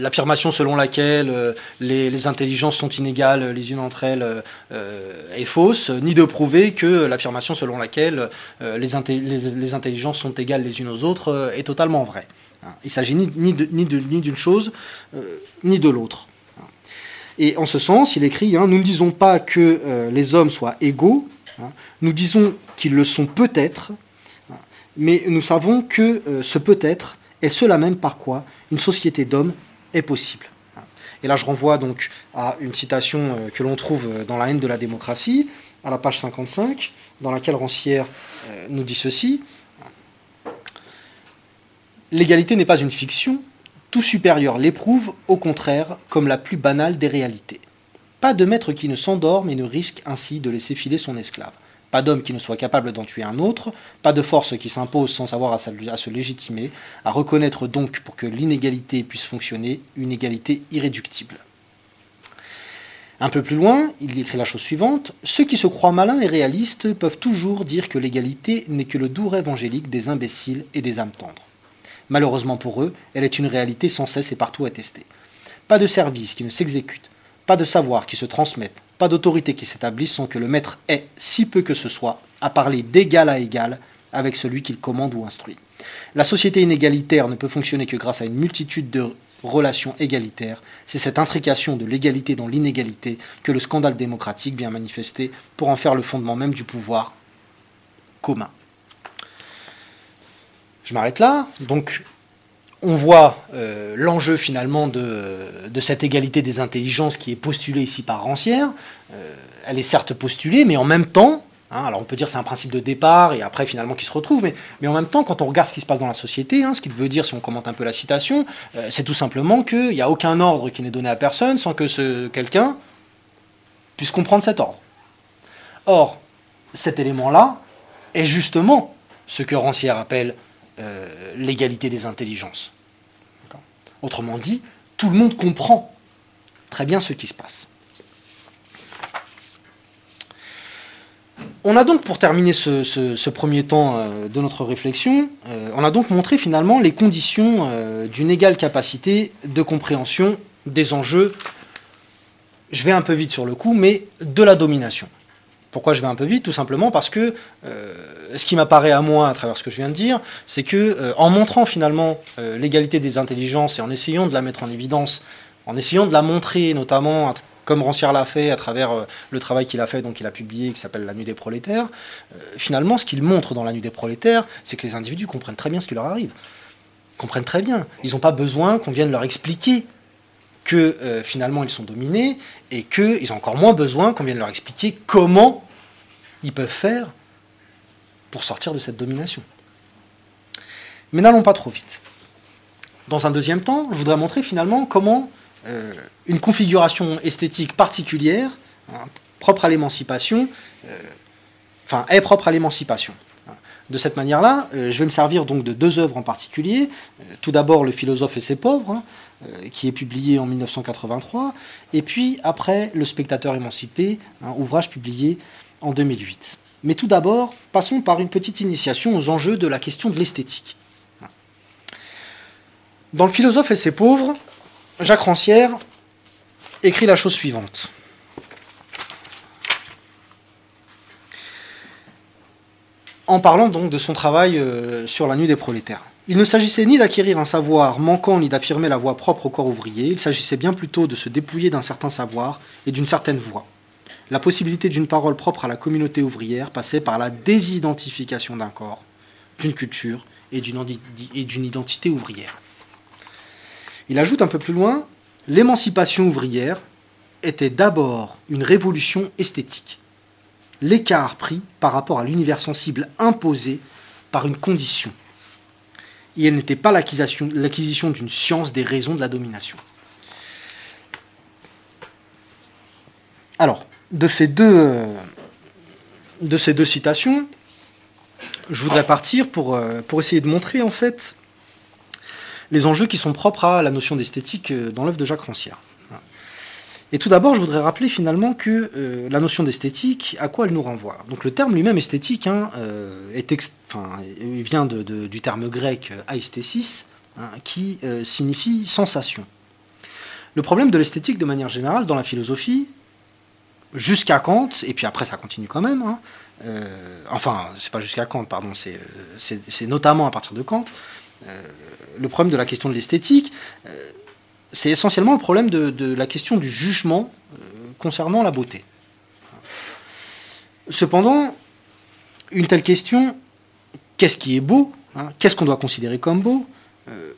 l'affirmation selon laquelle euh, les, intelligences sont inégales les unes entre elles euh, est fausse, ni de prouver que l'affirmation selon laquelle euh, les, intelligences sont égales les unes aux autres est totalement vraie. Hein. Il s'agit ni, d'une chose ni de l'autre. Et en ce sens, il écrit, hein, nous ne disons pas que les hommes soient égaux, hein. nous disons qu'ils le sont peut-être, mais nous savons que ce peut-être est cela même par quoi une société d'hommes est possible. Et là, je renvoie donc à une citation euh, que l'on trouve euh, dans La haine de la démocratie, à la page 55, dans laquelle Rancière euh, nous dit ceci. L'égalité n'est pas une fiction, tout supérieur l'éprouve, au contraire, comme la plus banale des réalités. Pas de maître qui ne s'endorme et ne risque ainsi de laisser filer son esclave. Pas d'homme qui ne soit capable d'en tuer un autre, pas de force qui s'impose sans savoir à, se légitimer, à reconnaître donc pour que l'inégalité puisse fonctionner, une égalité irréductible. Un peu plus loin, il écrit la chose suivante Ceux qui se croient malins et réalistes peuvent toujours dire que l'égalité n'est que le doux rêve angélique des imbéciles et des âmes tendres. Malheureusement pour eux, elle est une réalité sans cesse et partout attestée. Pas de service qui ne s'exécute, pas de savoir qui se transmette, pas d'autorité qui s'établisse sans que le maître ait, si peu que ce soit, à parler d'égal à égal avec celui qu'il commande ou instruit. La société inégalitaire ne peut fonctionner que grâce à une multitude de relations égalitaires. C'est cette intrication de l'égalité dans l'inégalité que le scandale démocratique vient manifester pour en faire le fondement même du pouvoir commun. Je m'arrête là. Donc, on voit euh, l'enjeu finalement de, cette égalité des intelligences qui est postulée ici par Rancière. Euh, elle est certes postulée, mais en même temps, hein, alors on peut dire c'est un principe de départ et après finalement qui se retrouve, mais, en même temps, quand on regarde ce qui se passe dans la société, hein, ce qu'il veut dire si on commente un peu la citation, euh, c'est tout simplement qu'il n'y a aucun ordre qui n'est donné à personne sans que quelqu'un puisse comprendre cet ordre. Or, cet élément-là est justement ce que Rancière appelle euh, l'égalité des intelligences. Autrement dit, tout le monde comprend très bien ce qui se passe. On a donc, pour terminer ce, premier temps euh, de notre réflexion, euh, on a donc montré finalement les conditions d'une égale capacité de compréhension des enjeux, je vais un peu vite sur le coup, mais de la domination. Pourquoi je vais un peu vite Tout simplement parce que euh, ce qui m'apparaît à moi à travers ce que je viens de dire, c'est que euh, en montrant finalement euh, l'égalité des intelligences et en essayant de la mettre en évidence, en essayant de la montrer notamment comme Rancière l'a fait à travers le travail qu'il a fait, donc il a publié, qui s'appelle La Nuit des prolétaires, finalement ce qu'il montre dans La Nuit des prolétaires, c'est que les individus comprennent très bien ce qui leur arrive. Ils comprennent très bien. Ils n'ont pas besoin qu'on vienne leur expliquer que euh, finalement ils sont dominés et qu'ils ont encore moins besoin qu'on vienne leur expliquer comment ils peuvent faire pour sortir de cette domination. Mais n'allons pas trop vite. Dans un deuxième temps, je voudrais montrer finalement comment euh, une configuration esthétique particulière, hein, propre à l'émancipation, euh, enfin est propre à l'émancipation. De cette manière-là, je vais me servir donc de deux œuvres en particulier. tout d'abord, Le philosophe et ses pauvres, hein, qui est publié en 1983, et puis après Le spectateur émancipé, un ouvrage publié en 2008. Mais tout d'abord, passons par une petite initiation aux enjeux de la question de l'esthétique. Dans Le philosophe et ses pauvres, Jacques Rancière écrit la chose suivante. En parlant donc de son travail euh, sur la nuit des prolétaires. Il ne s'agissait ni d'acquérir un savoir manquant ni d'affirmer la voix propre au corps ouvrier, il s'agissait bien plutôt de se dépouiller d'un certain savoir et d'une certaine voix. La possibilité d'une parole propre à la communauté ouvrière passait par la désidentification d'un corps, d'une culture et d'une identité ouvrière. Il ajoute un peu plus loin, l'émancipation ouvrière était d'abord une révolution esthétique. L'écart pris par rapport à l'univers sensible imposé par une condition et elle n'était pas l'acquisition d'une science des raisons de la domination. Alors, de ces deux, citations, je voudrais partir pour, euh, pour essayer de montrer en fait les enjeux qui sont propres à la notion d'esthétique dans l'œuvre de Jacques Rancière. Et tout d'abord, je voudrais rappeler finalement que euh, la notion d'esthétique, à quoi elle nous renvoie? Donc le terme lui-même esthétique hein, euh, il vient du terme grec euh, aesthésis, hein, qui signifie sensation. Le problème de l'esthétique, de manière générale, dans la philosophie, jusqu'à Kant, et puis après ça continue quand même, hein, enfin, c'est pas jusqu'à Kant, pardon, c'est notamment à partir de Kant, le problème de la question de l'esthétique, c'est essentiellement le problème de, la question du jugement euh, concernant la beauté. Cependant, une telle question, qu'est-ce qui est beau, hein, qu'est-ce qu'on doit considérer comme beau, euh,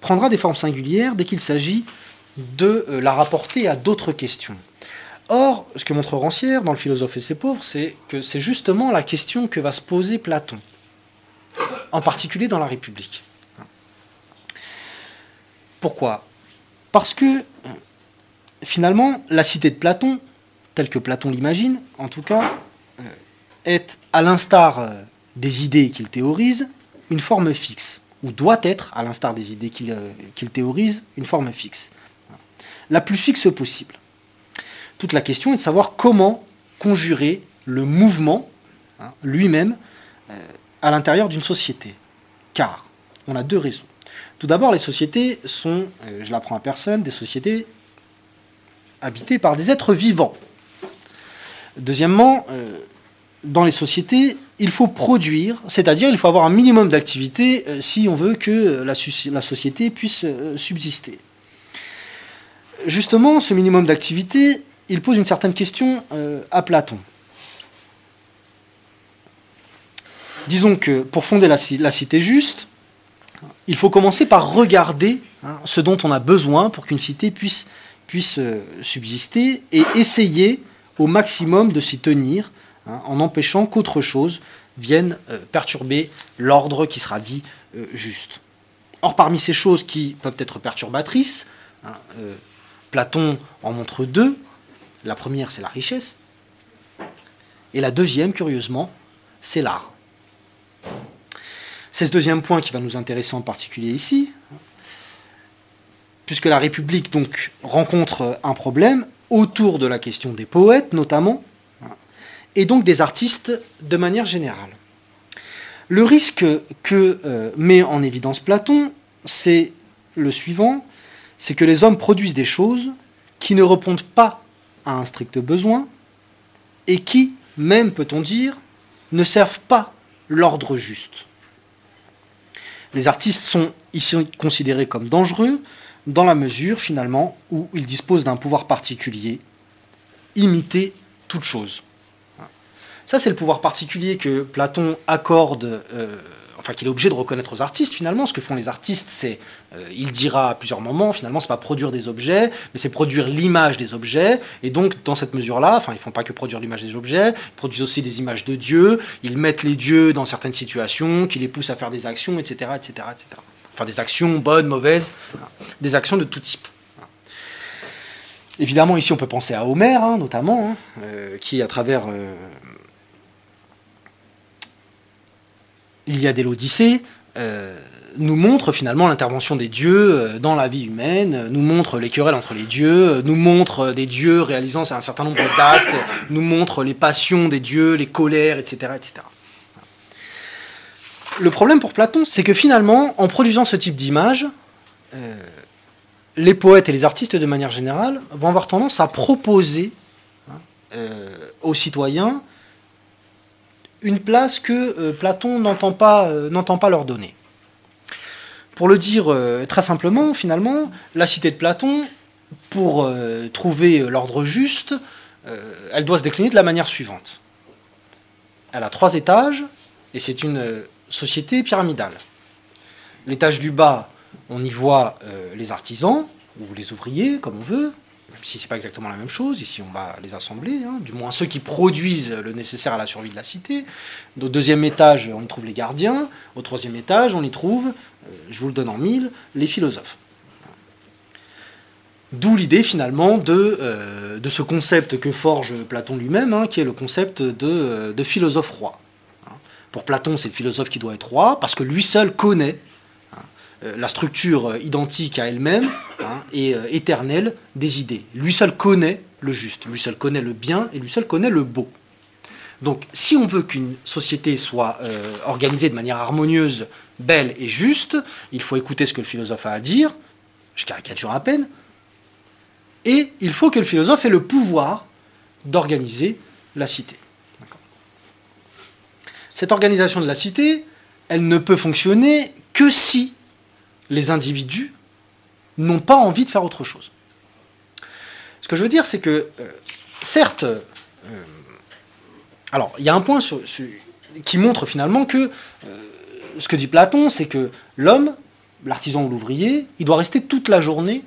prendra des formes singulières dès qu'il s'agit de euh, la rapporter à d'autres questions. Or, ce que montre Rancière dans Le philosophe et ses pauvres, c'est que c'est justement la question que va se poser Platon, en particulier dans la République. Pourquoi? Parce que, finalement, la cité de Platon, telle que Platon l'imagine, en tout cas, euh, est, à l'instar euh, des idées qu'il théorise, une forme fixe, ou doit être, à l'instar des idées qu'il euh, théorise, une forme fixe. La plus fixe possible. Toute la question est de savoir comment conjurer le mouvement hein, lui-même à l'intérieur d'une société. Car on a deux raisons. Tout d'abord, les sociétés sont, euh, je l'apprends à personne, des sociétés habitées par des êtres vivants. Deuxièmement, euh, dans les sociétés, il faut produire, c'est-à-dire il faut avoir un minimum d'activité euh, si on veut que la, société puisse subsister. Justement, ce minimum d'activité, il pose une certaine question à Platon. Disons que pour fonder la cité juste, il faut commencer par regarder hein, ce dont on a besoin pour qu'une cité puisse, euh, subsister et essayer au maximum de s'y tenir hein, en empêchant qu'autre chose vienne euh, perturber l'ordre qui sera dit euh, juste. Or, parmi ces choses qui peuvent être perturbatrices, hein, Platon en montre deux. La première, c'est la richesse. Et la deuxième, curieusement, c'est l'art. C'est ce deuxième point qui va nous intéresser en particulier ici, puisque la République donc rencontre un problème autour de la question des poètes notamment, et donc des artistes de manière générale. Le risque que euh, met en évidence Platon, c'est le suivant, c'est que les hommes produisent des choses qui ne répondent pas à un strict besoin et qui, même peut-on dire, ne servent pas l'ordre juste. Les artistes sont ici considérés comme dangereux dans la mesure finalement où ils disposent d'un pouvoir particulier, imiter toute chose. Ça, c'est le pouvoir particulier que Platon accorde euh, qu'il est obligé de reconnaître aux artistes finalement. Ce que font les artistes, c'est, euh, il dira à plusieurs moments, finalement, c'est pas produire des objets, mais c'est produire l'image des objets. Et donc, dans cette mesure-là, enfin, ils font pas que produire l'image des objets, ils produisent aussi des images de Dieu. Ils mettent les dieux dans certaines situations, qui les poussent à faire des actions, etc., etc., etc. Enfin, des actions bonnes, mauvaises, des actions de tout type. Évidemment, ici, on peut penser à Homère, hein, notamment, hein, euh, qui, à travers euh, il y a des l'Odyssée, euh, nous montre finalement l'intervention des dieux euh, dans la vie humaine, nous montre les querelles entre les dieux, nous montre des dieux réalisant un certain nombre d'actes, nous montre les passions des dieux, les colères, etc. etc. Le problème pour Platon, c'est que finalement, en produisant ce type d'image, euh, les poètes et les artistes de manière générale vont avoir tendance à proposer hein, aux citoyens une place que euh, Platon n'entend pas, euh, n'entend pas leur donner. Pour le dire euh, très simplement, finalement, la cité de Platon, pour trouver l'ordre juste, elle doit se décliner de la manière suivante. Elle a trois étages, et c'est une société pyramidale. L'étage du bas, on y voit les artisans, ou les ouvriers, comme on veut, même si ce n'est pas exactement la même chose, ici on va les assembler, hein. du moins ceux qui produisent le nécessaire à la survie de la cité. Au deuxième étage, on y trouve les gardiens. Au troisième étage, on y trouve, euh, je vous le donne en mille, les philosophes. D'où l'idée finalement de, euh, ce concept que forge Platon lui-même, hein, qui est le concept de, euh, de philosophe roi. Pour Platon, c'est le philosophe qui doit être roi, parce que lui seul connaît la structure identique à elle-même hein, et éternelle des idées. Lui seul connaît le juste, lui seul connaît le bien et lui seul connaît le beau. Donc si on veut qu'une société soit organisée de manière harmonieuse, belle et juste, il faut écouter ce que le philosophe a à dire, je caricature à peine, et il faut que le philosophe ait le pouvoir d'organiser la cité. Cette organisation de la cité, elle ne peut fonctionner que si les individus n'ont pas envie de faire autre chose. Ce que je veux dire, c'est que, euh, certes, euh, alors, il y a un point qui montre finalement que euh, ce que dit Platon, c'est que l'homme, l'artisan ou l'ouvrier, il doit rester toute la journée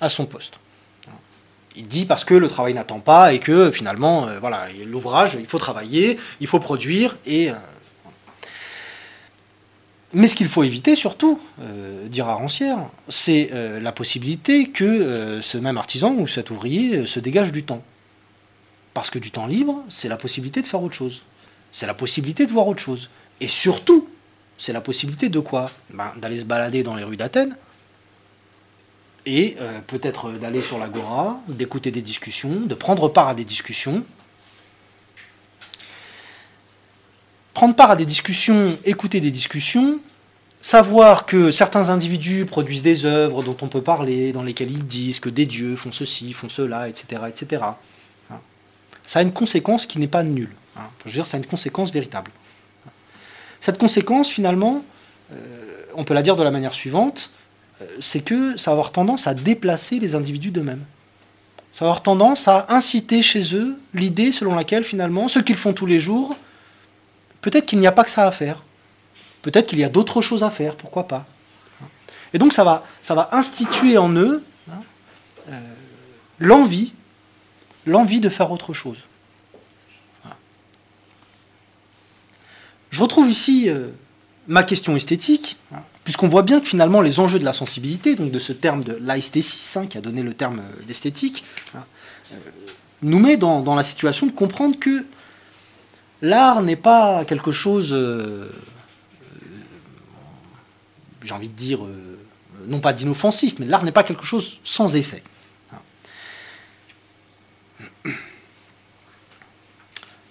à son poste. Il dit parce que le travail n'attend pas et que finalement, voilà, l'ouvrage, il faut travailler, il faut produire et. Euh, mais ce qu'il faut éviter surtout, euh, dira Rancière, c'est la possibilité que ce même artisan ou cet ouvrier se dégage du temps. Parce que du temps libre, c'est la possibilité de faire autre chose. C'est la possibilité de voir autre chose. Et surtout, c'est la possibilité de quoi? Ben, D'aller se balader dans les rues d'Athènes, et euh, peut-être d'aller sur l'agora, d'écouter des discussions, de prendre part à des discussions. Prendre part à des discussions, écouter des discussions, savoir que certains individus produisent des œuvres dont on peut parler, dans lesquelles ils disent que des dieux font ceci, font cela, etc. etc. Hein. Ça a une conséquence qui n'est pas nulle. Hein. Je veux dire, ça a une conséquence véritable. Cette conséquence, finalement, euh, on peut la dire de la manière suivante, euh, c'est que ça va avoir tendance à déplacer les individus d'eux-mêmes. Ça va avoir tendance à inciter chez eux l'idée selon laquelle finalement, ce qu'ils font tous les jours, peut-être qu'il n'y a pas que ça à faire. Peut-être qu'il y a d'autres choses à faire, pourquoi pas. Et donc ça va, ça va instituer en eux hein, euh, l'envie, de faire autre chose. Je retrouve ici euh, ma question esthétique, hein, puisqu'on voit bien que finalement les enjeux de la sensibilité, donc de ce terme de l'aesthésis, qui a donné le terme euh, d'esthétique, hein, nous met dans, la situation de comprendre que l'art n'est pas quelque chose, euh, j'ai envie de dire, non pas d'inoffensif, mais l'art n'est pas quelque chose sans effet.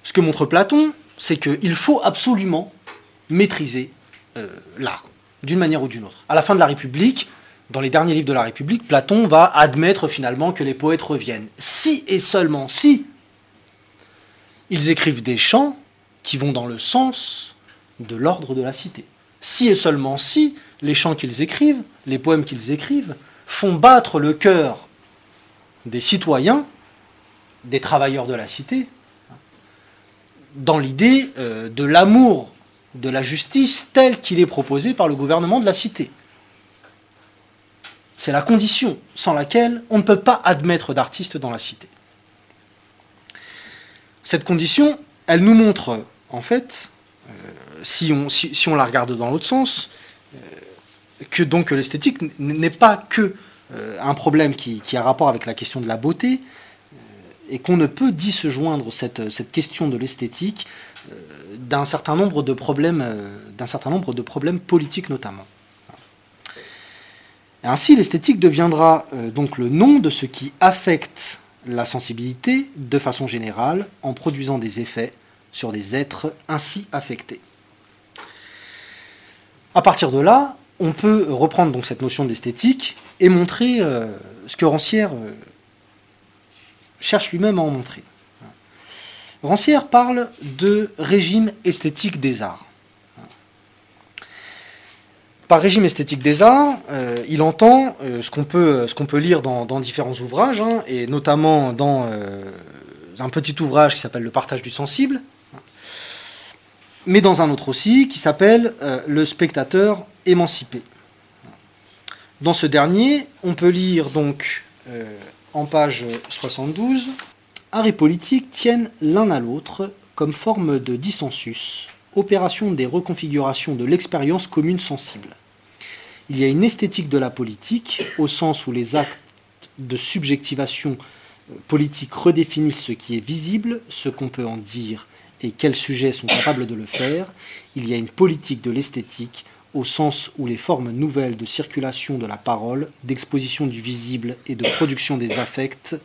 Ce que montre Platon, c'est qu'il faut absolument maîtriser l'art d'une manière ou d'une autre. À la fin de la République, dans les derniers livres de la République, Platon va admettre finalement que les poètes reviennent. Si et seulement si ils écrivent des chants qui vont dans le sens de l'ordre de la cité. Si et seulement si les chants qu'ils écrivent, les poèmes qu'ils écrivent, font battre le cœur des citoyens, des travailleurs de la cité, dans l'idée euh, de l'amour de la justice tel qu'il est proposé par le gouvernement de la cité. C'est la condition sans laquelle on ne peut pas admettre d'artistes dans la cité. Cette condition, elle nous montre, en fait, euh, si, on, la regarde dans l'autre sens, euh, que donc l'esthétique n'est pas que euh, un problème qui, a rapport avec la question de la beauté, et qu'on ne peut disjoindre cette, cette question de l'esthétique d'un certain nombre de problèmes, d'un certain nombre de problèmes politiques notamment. ainsi, l'esthétique deviendra donc le nom de ce qui affecte la sensibilité de façon générale en produisant des effets sur des êtres ainsi affectés. À partir de là, on peut reprendre donc cette notion d'esthétique et montrer euh, ce que Rancière cherche lui-même à en montrer. Rancière parle de régime esthétique des arts. Par régime esthétique des arts, euh, il entend euh, ce qu'on peut, lire dans, différents ouvrages, hein, et notamment dans euh, un petit ouvrage qui s'appelle Le partage du sensible, mais dans un autre aussi qui s'appelle Le spectateur émancipé. Dans ce dernier, on peut lire donc en page 72 art et politique tiennent l'un à l'autre comme forme de dissensus, opération des reconfigurations de l'expérience commune sensible. Il y a une esthétique de la politique, au sens où les actes de subjectivation euh, politique redéfinissent ce qui est visible, ce qu'on peut en dire et quels sujets sont capables de le faire. Il y a une politique de l'esthétique, au sens où les formes nouvelles de circulation de la parole, d'exposition du visible et de production des affects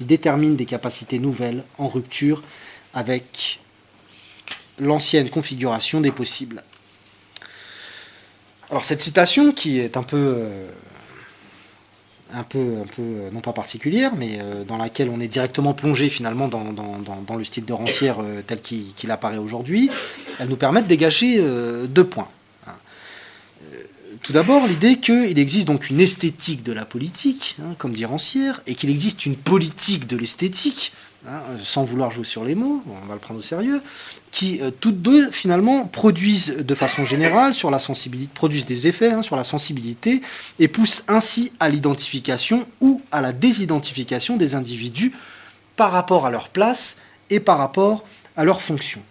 déterminent des capacités nouvelles en rupture avec l'ancienne configuration des possibles. Alors cette citation, qui est un peu, euh, un peu, euh, non pas particulière, mais euh, dans laquelle on est directement plongé finalement dans, le style de Rancière tel qu'il apparaît aujourd'hui, elle nous permet de dégager deux points. Tout d'abord, l'idée qu'il existe donc une esthétique de la politique, hein, comme dit Rancière, et qu'il existe une politique de l'esthétique, hein, sans vouloir jouer sur les mots, on va le prendre au sérieux, qui euh, toutes deux finalement produisent de façon générale sur la sensibilité, produisent des effets hein, sur la sensibilité et poussent ainsi à l'identification ou à la désidentification des individus par rapport à leur place et par rapport à leur fonction.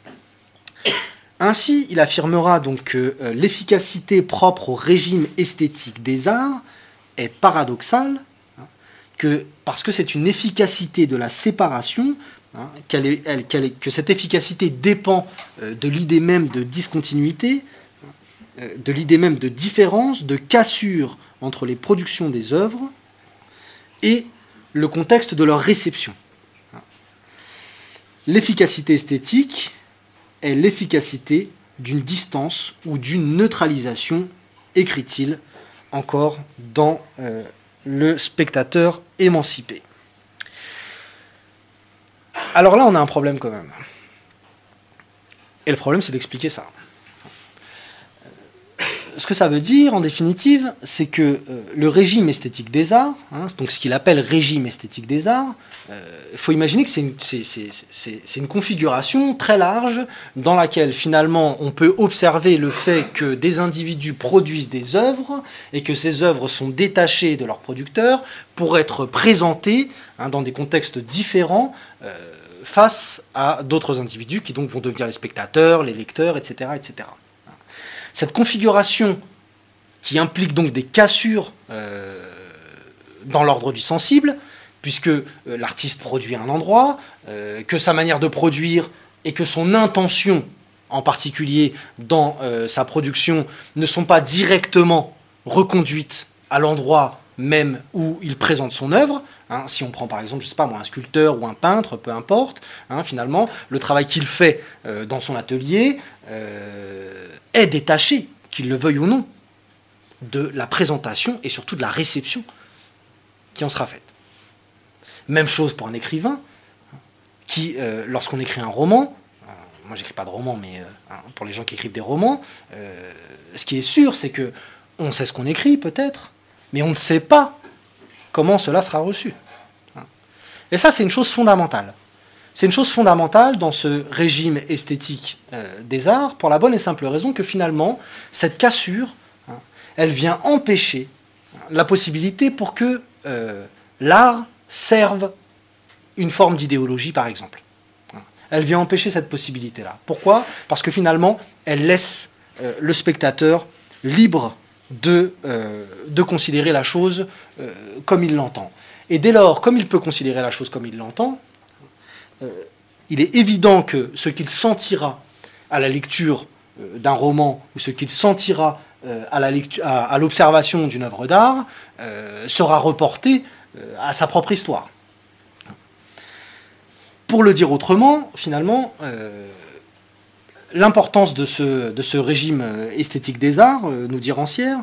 Ainsi, il affirmera donc que euh, l'efficacité propre au régime esthétique des arts est paradoxale, parce que c'est une efficacité de la séparation, hein, que cette efficacité dépend euh, de l'idée même de discontinuité, euh, de l'idée même de différence, de cassure entre les productions des œuvres et le contexte de leur réception. L'efficacité esthétique est l'efficacité d'une distance ou d'une neutralisation, écrit-il encore dans euh, Le spectateur émancipé. Alors là, on a un problème quand même. Et le problème, c'est d'expliquer ça ce que ça veut dire, en définitive, c'est que euh, le régime esthétique des arts, hein, donc ce qu'il appelle régime esthétique des arts, il euh, faut imaginer que c'est une, configuration très large dans laquelle finalement on peut observer le fait que des individus produisent des œuvres et que ces œuvres sont détachées de leurs producteurs pour être présentées hein, dans des contextes différents. Euh, face à d'autres individus qui vont devenir les spectateurs, les lecteurs, etc. etc. Cette configuration qui implique donc des cassures euh, dans l'ordre du sensible, puisque euh, l'artiste produit un endroit, euh, que sa manière de produire et que son intention en particulier dans sa production ne sont pas directement reconduites à l'endroit même où il présente son œuvre. Hein. si on prend par exemple, je sais pas moi, un sculpteur ou un peintre, peu importe, hein, finalement, le travail qu'il fait dans son atelier est détaché, qu'il le veuille ou non, de la présentation et surtout de la réception qui en sera faite. Même chose pour un écrivain qui, euh, lorsqu'on écrit un roman, euh, moi j'écris pas de roman, mais euh, hein, pour les gens qui écrivent des romans, ce qui est sûr, c'est que on sait ce qu'on écrit peut-être, mais on ne sait pas comment cela sera reçu. Et ça, c'est une chose fondamentale. C'est une chose fondamentale dans ce régime esthétique euh, des arts, pour la bonne et simple raison que finalement, cette cassure, hein, elle vient empêcher la possibilité pour que euh, l'art serve une forme d'idéologie, par exemple. Elle vient empêcher cette possibilité-là. Pourquoi? Parce que finalement, elle laisse euh, le spectateur libre de considérer la chose comme il l'entend. Et dès lors, comme il peut considérer la chose comme il l'entend, euh, il est évident que ce qu'il sentira à la lecture euh, d'un roman ou ce qu'il sentira euh, à l'observation d'une œuvre d'art sera reporté à sa propre histoire. Pour le dire autrement, finalement, l'importance de ce, de ce, régime esthétique des arts, nous dit Rancière,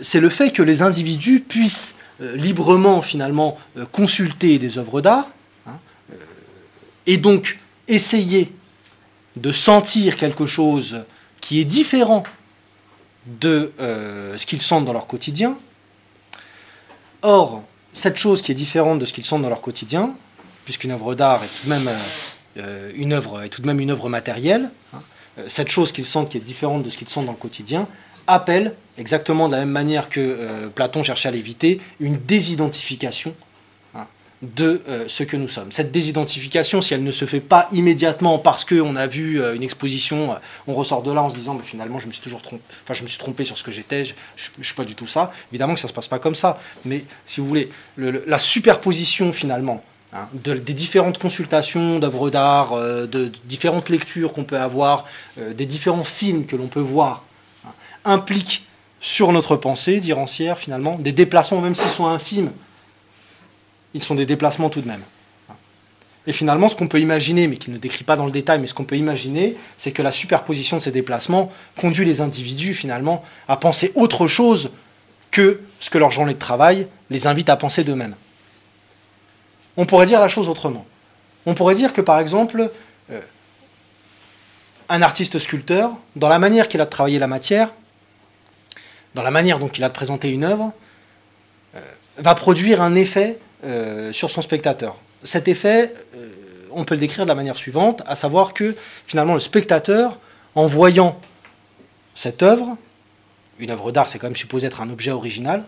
c'est le fait que les individus puissent librement finalement consulter des œuvres d'art, et donc essayer de sentir quelque chose qui est différent de euh, ce qu'ils sentent dans leur quotidien. Or, cette chose qui est différente de ce qu'ils sentent dans leur quotidien, puisqu'une œuvre d'art est tout de même euh, une œuvre est tout de même une œuvre matérielle, hein, euh, cette chose qu'ils sentent qui est différente de ce qu'ils sentent dans le quotidien appelle, exactement de la même manière que Platon cherchait à l'éviter, une désidentification de euh, ce que nous sommes. Cette désidentification, si elle ne se fait pas immédiatement parce qu'on a vu euh, une exposition, euh, on ressort de là en se disant finalement je me suis toujours trompé, enfin je me suis trompé sur ce que j'étais, je ne suis pas du tout ça. Évidemment que ça ne se passe pas comme ça, mais si vous voulez, la superposition finalement hein, des différentes consultations d'œuvres d'art, de, différentes lectures qu'on peut avoir, des différents films que l'on peut voir, hein, impliquent sur notre pensée, dit Rancière, finalement, des déplacements, même s'ils sont infimes, ils sont des déplacements tout de même. Et finalement, ce qu'on peut imaginer, mais qui ne décrit pas dans le détail, mais ce qu'on peut imaginer, c'est que la superposition de ces déplacements conduit les individus, finalement, à penser autre chose que ce que leur journée de travail les invite à penser d'eux-mêmes. On pourrait dire la chose autrement. On pourrait dire que, par exemple, euh, un artiste sculpteur, dans la manière qu'il a de travailler la matière, dans la manière dont il a de présenter une œuvre, euh, va produire un effet euh, sur son spectateur. Cet effet, on peut le décrire de la manière suivante, à savoir que finalement le spectateur, en voyant cette œuvre, une œuvre d'art c'est quand même supposé être un objet original,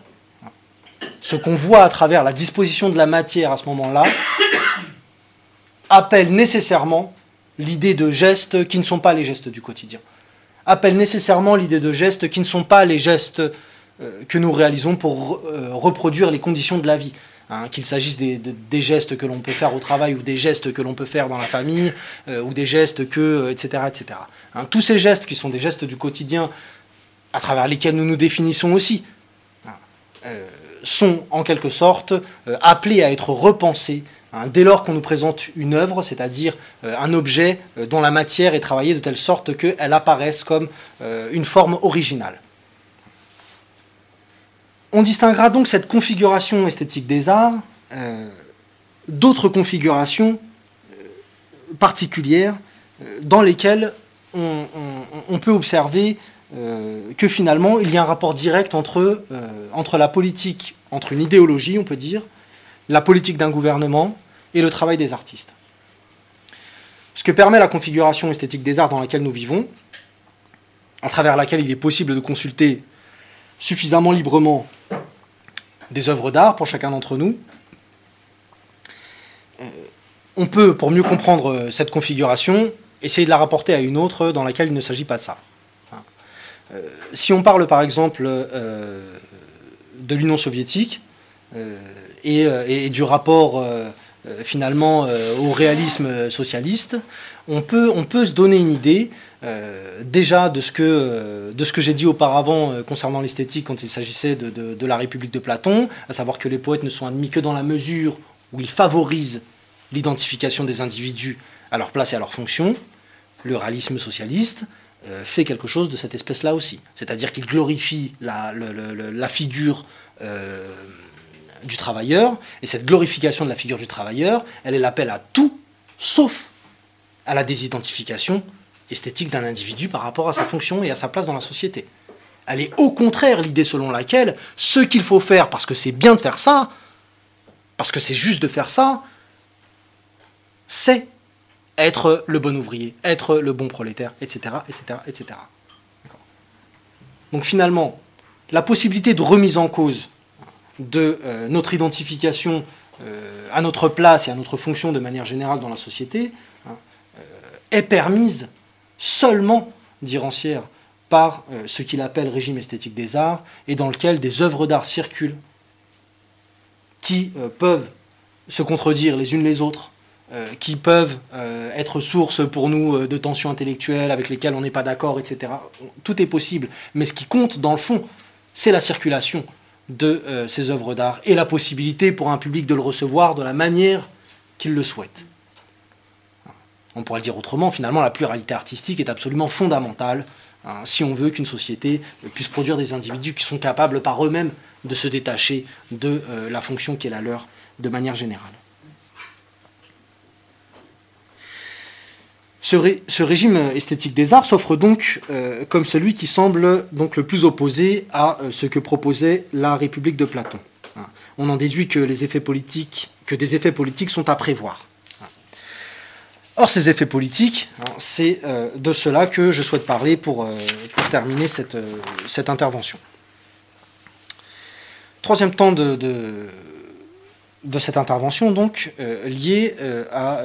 ce qu'on voit à travers la disposition de la matière à ce moment-là appelle nécessairement l'idée de gestes qui ne sont pas les gestes du quotidien. Appelle nécessairement l'idée de gestes qui ne sont pas les gestes euh, que nous réalisons pour euh, reproduire les conditions de la vie. Hein, qu'il s'agisse des, gestes que l'on peut faire au travail ou des gestes que l'on peut faire dans la famille euh, ou des gestes que, etc. etc. Hein, tous ces gestes qui sont des gestes du quotidien à travers lesquels nous nous définissons aussi. Hein, sont en quelque sorte appelés à être repensés hein, dès lors qu'on nous présente une œuvre, c'est-à-dire euh, un objet euh, dont la matière est travaillée de telle sorte qu'elle apparaisse comme une forme originale. On distinguera donc cette configuration esthétique des arts d'autres configurations particulières dans lesquelles on peut observer euh, que finalement il y a un rapport direct euh, entre la politique, entre une idéologie, on peut dire, la politique d'un gouvernement et le travail des artistes. Ce que permet la configuration esthétique des arts dans laquelle nous vivons, à travers laquelle il est possible de consulter suffisamment librement des œuvres d'art pour chacun d'entre nous, euh, on peut, pour mieux comprendre cette configuration, essayer de la rapporter à une autre dans laquelle il ne s'agit pas de ça. Euh, si on parle par exemple euh, de l'Union soviétique euh, et, du rapport finalement au réalisme socialiste, on peut, on peut se donner une idée déjà de ce que, que j'ai dit auparavant concernant l'esthétique quand il s'agissait de, de, la République de Platon, à savoir que les poètes ne sont admis que dans la mesure où ils favorisent l'identification des individus à leur place et à leur fonction, le réalisme socialiste, euh, fait quelque chose de cette espèce-là aussi. C'est-à-dire qu'il glorifie la, figure euh, du travailleur, et cette glorification de la figure du travailleur, elle est l'appel à tout, sauf à la désidentification esthétique d'un individu par rapport à sa fonction et à sa place dans la société. Elle est au contraire l'idée selon laquelle ce qu'il faut faire, parce que c'est bien de faire ça, parce que c'est juste de faire ça, c'est être le bon ouvrier, être le bon prolétaire, etc. etc., etc. Donc finalement, la possibilité de remise en cause de euh, notre identification euh, à notre place et à notre fonction de manière générale dans la société hein, euh, est permise seulement, dit Rancière, par ce qu'il appelle régime esthétique des arts, et dans lequel des œuvres d'art circulent qui peuvent se contredire les unes les autres, qui peuvent être source pour nous de tensions intellectuelles avec lesquelles on n'est pas d'accord, etc. Tout est possible, mais ce qui compte dans le fond, c'est la circulation de ces œuvres d'art et la possibilité pour un public de le recevoir de la manière qu'il le souhaite. On pourrait le dire autrement, finalement, la pluralité artistique est absolument fondamentale hein, si on veut qu'une société puisse produire des individus qui sont capables par eux-mêmes de se détacher de la fonction qui est la leur de manière générale. Ce, régime esthétique des arts s'offre donc euh, comme celui qui semble donc le plus opposé à euh, ce que proposait la République de Platon. Hein. On en déduit que des effets politiques sont à prévoir. Hein. Or, ces effets politiques, hein, c'est euh, de cela que je souhaite parler pour, terminer cette, intervention. Troisième temps de, cette intervention, donc, lié à,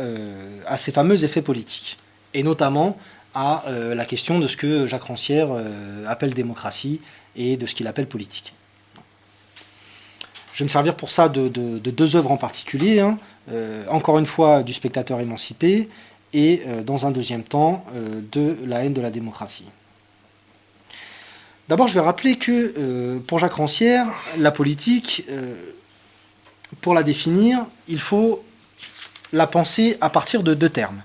à, ces fameux effets politiques et notamment à euh, la question de ce que Jacques Rancière euh, appelle démocratie et de ce qu'il appelle politique. Je vais me servir pour ça de, deux œuvres en particulier, hein. euh, encore une fois du spectateur émancipé et dans un deuxième temps de la haine de la démocratie. D'abord, je vais rappeler que pour Jacques Rancière, la politique, pour la définir, il faut la penser à partir de deux termes.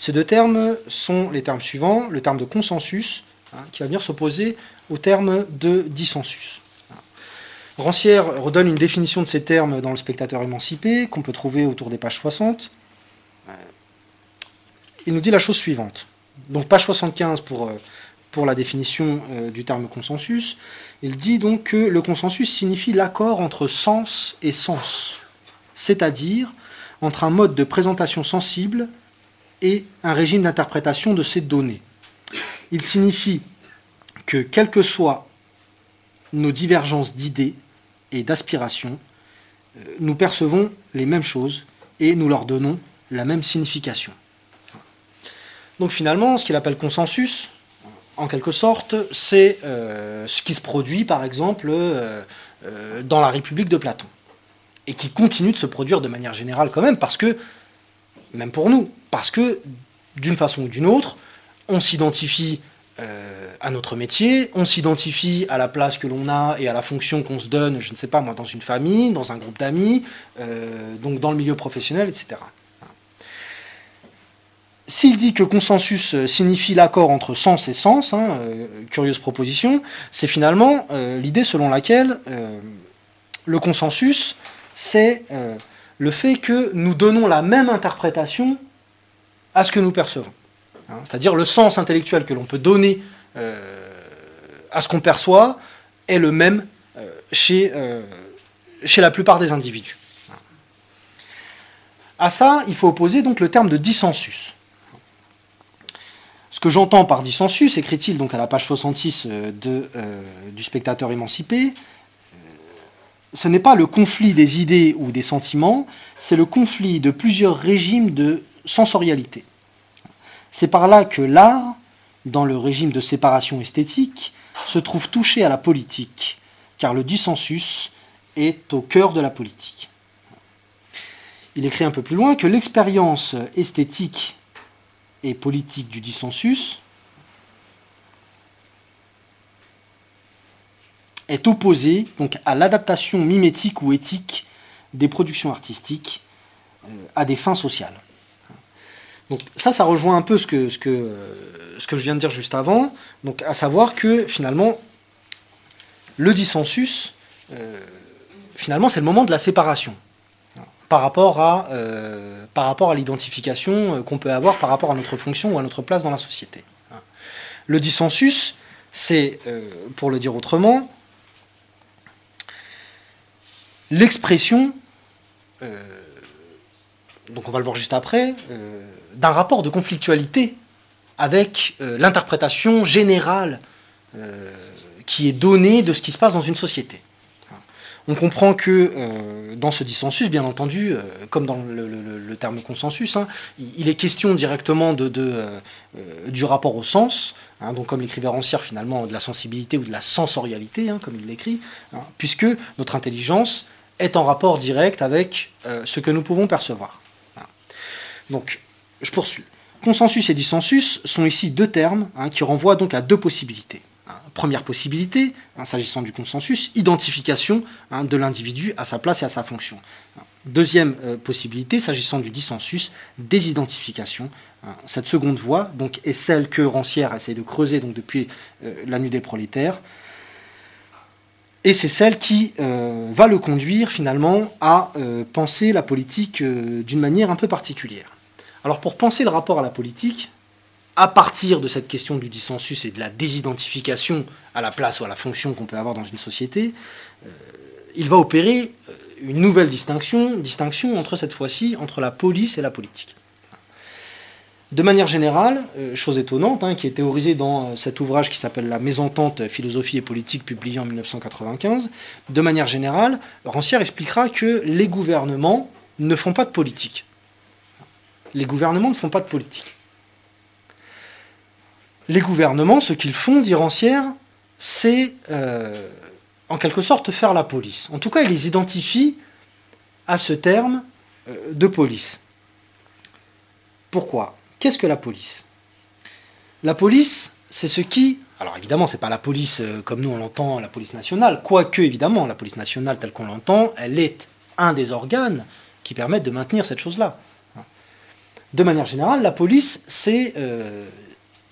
Ces deux termes sont les termes suivants, le terme de consensus, hein, qui va venir s'opposer au terme de dissensus. Rancière redonne une définition de ces termes dans Le spectateur émancipé, qu'on peut trouver autour des pages 60. Il nous dit la chose suivante. Donc page 75 pour, euh, pour la définition euh, du terme consensus. Il dit donc que le consensus signifie l'accord entre sens et sens, c'est-à-dire entre un mode de présentation sensible et un régime d'interprétation de ces données. Il signifie que, quelles que soient nos divergences d'idées et d'aspirations, euh, nous percevons les mêmes choses et nous leur donnons la même signification. Donc finalement, ce qu'il appelle consensus, en quelque sorte, c'est euh, ce qui se produit, par exemple, euh, dans la République de Platon, et qui continue de se produire de manière générale quand même, parce que, même pour nous, parce que, d'une façon ou d'une autre, on s'identifie euh, à notre métier, on s'identifie à la place que l'on a et à la fonction qu'on se donne, je ne sais pas moi, dans une famille, dans un groupe d'amis, euh, donc dans le milieu professionnel, etc. S'il dit que consensus euh, signifie l'accord entre sens et sens, hein, curieuse proposition, c'est finalement l'idée selon laquelle le consensus, c'est le fait que nous donnons la même interprétation à ce que nous percevons. Hein, c'est-à-dire le sens intellectuel que l'on peut donner euh, à ce qu'on perçoit est le même euh, chez, euh, chez la plupart des individus. À ça, il faut opposer donc le terme de dissensus. Ce que j'entends par dissensus, écrit-il donc à la page 66 de, du spectateur émancipé, ce n'est pas le conflit des idées ou des sentiments, c'est le conflit de plusieurs régimes de sensorialité. C'est par là que l'art, dans le régime de séparation esthétique, se trouve touché à la politique, car le dissensus est au cœur de la politique. Il écrit un peu plus loin que l'expérience esthétique et politique du dissensus est opposée donc, à l'adaptation mimétique ou éthique des productions artistiques euh, à des fins sociales. Donc ça, ça rejoint un peu ce que, ce que, ce que je viens de dire juste avant, donc à savoir que finalement, le dissensus, euh, finalement, c'est le moment de la séparation par rapport à, euh, à l'identification qu'on peut avoir par rapport à notre fonction ou à notre place dans la société. Le dissensus, c'est, pour le dire autrement, l'expression, donc on va le voir juste après, d'un rapport de conflictualité avec euh, l'interprétation générale euh, qui est donnée de ce qui se passe dans une société. On comprend que euh, dans ce dissensus, bien entendu, comme dans le, terme consensus, hein, il est question directement de, du rapport au sens, hein, donc comme l'écrivait Rancière finalement, de la sensibilité ou de la sensorialité, hein, comme il l'écrit, puisque notre intelligence est en rapport direct avec ce que nous pouvons percevoir. Donc, je poursuis. Consensus et dissensus sont ici deux termes hein, qui renvoient donc à deux possibilités. Hein, première possibilité, hein, s'agissant du consensus, identification de l'individu à sa place et à sa fonction. Deuxième euh, possibilité, s'agissant du dissensus, désidentification. cette seconde voie est celle que Rancière essaie de creuser depuis euh, la nuit des prolétaires. Et c'est celle qui euh, va le conduire finalement à penser la politique d'une manière un peu particulière. Alors pour penser le rapport à la politique, à partir de cette question du dissensus et de la désidentification à la place ou à la fonction qu'on peut avoir dans une société, euh, il va opérer euh, une nouvelle distinction, distinction entre cette fois-ci entre la police et la politique. De manière générale, euh, chose étonnante, hein, qui est théorisée dans cet ouvrage qui s'appelle La mésentente philosophie et politique, publié en 1995, de manière générale, Rancière expliquera que les gouvernements ne font pas de politique les gouvernements ne font pas de politique. Les gouvernements, ce qu'ils font, dit Rancière, c'est euh, en quelque sorte faire la police. En tout cas, ils les identifient à ce terme euh, de police. Pourquoi? Qu'est-ce que la police? La police, c'est ce qui alors évidemment, c'est pas la police comme nous on l'entend, la police nationale, quoique évidemment, la police nationale telle qu'on l'entend, elle est un des organes qui permettent de maintenir cette chose-là. De manière générale, la police, c'est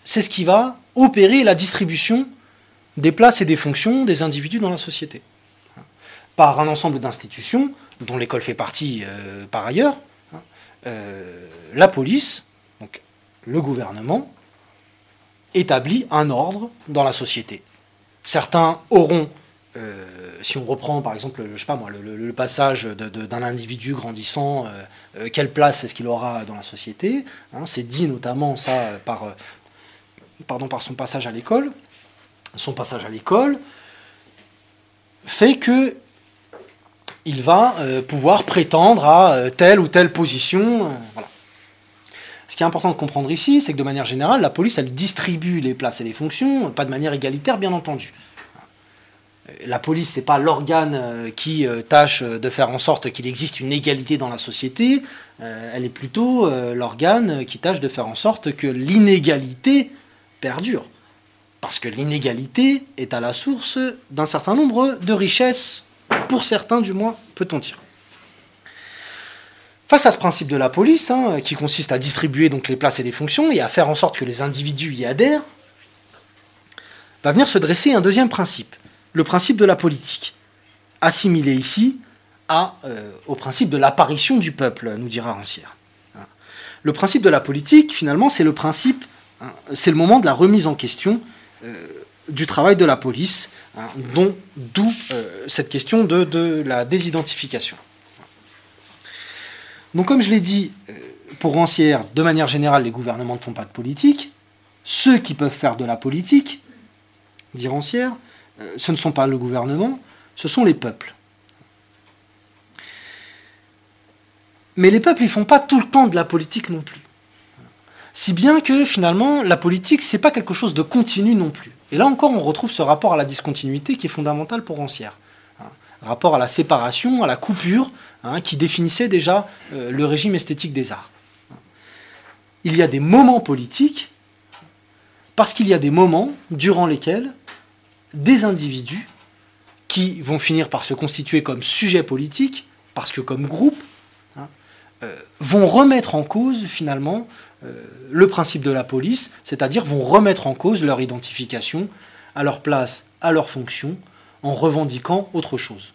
c'est ce qui va opérer la distribution des places et des fonctions des individus dans la société. Par un ensemble d'institutions, dont l'école fait partie euh, par ailleurs, hein, euh, la police, le gouvernement, établit un ordre dans la société. Certains auront, euh, si on reprend par exemple, je sais pas moi, le, passage d'un individu grandissant, quelle place est-ce qu'il aura dans la société hein, C'est dit notamment ça par, pardon, par son passage à l'école son passage à l'école, fait que il va euh, pouvoir prétendre à euh, telle ou telle position. Euh, Ce qui est important de comprendre ici, c'est que de manière générale, la police, elle distribue les places et les fonctions, pas de manière égalitaire, bien entendu. La police, n'est pas l'organe qui tâche de faire en sorte qu'il existe une égalité dans la société, elle est plutôt l'organe qui tâche de faire en sorte que l'inégalité perdure. Parce que l'inégalité est à la source d'un certain nombre de richesses, pour certains du moins, peut-on dire. Face à ce principe de la police, hein, qui consiste à distribuer donc les places et les fonctions et à faire en sorte que les individus y adhèrent, va venir se dresser un deuxième principe, le principe de la politique, assimilé ici euh, au principe de l'apparition du peuple, nous dira Rancière. Le principe de la politique, finalement, c'est le principe, hein, c'est le moment de la remise en question euh, du travail de la police, hein, d'où euh, cette question de, la désidentification. Donc comme je l'ai dit, euh, pour Rancière, de manière générale, les gouvernements ne font pas de politique. Ceux qui peuvent faire de la politique, dit Rancière, ce ne sont pas le gouvernement, ce sont les peuples. Mais les peuples, ils font pas tout le temps de la politique non plus. Si bien que finalement, la politique, c'est pas quelque chose de continu non plus. Et là encore, on retrouve ce rapport à la discontinuité qui est fondamental pour Rancière. Rapport à la séparation, à la coupure, hein, qui définissait déjà euh, le régime esthétique des arts. Il y a des moments politiques, parce qu'il y a des moments durant lesquels des individus qui vont finir par se constituer comme sujet politique, parce que comme groupe, hein, euh, vont remettre en cause finalement euh, le principe de la police, c'est-à-dire vont remettre en cause leur identification, à leur place, à leur fonction, en revendiquant autre chose.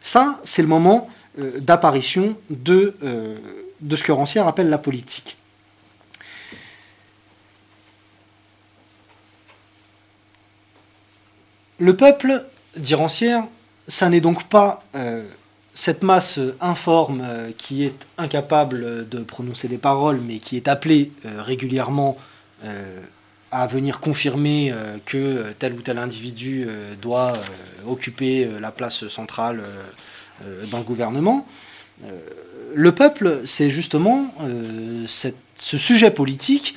Ça, c'est le moment euh, d'apparition de, euh, de ce que Rancière appelle la politique. Le peuple, dit Rancière, ça n'est donc pas cette masse informe euh, qui est incapable de prononcer des paroles, mais qui est appelée euh, régulièrement euh, à venir confirmer que tel ou tel individu doit occuper la place centrale dans le gouvernement, le peuple, c'est justement ce sujet politique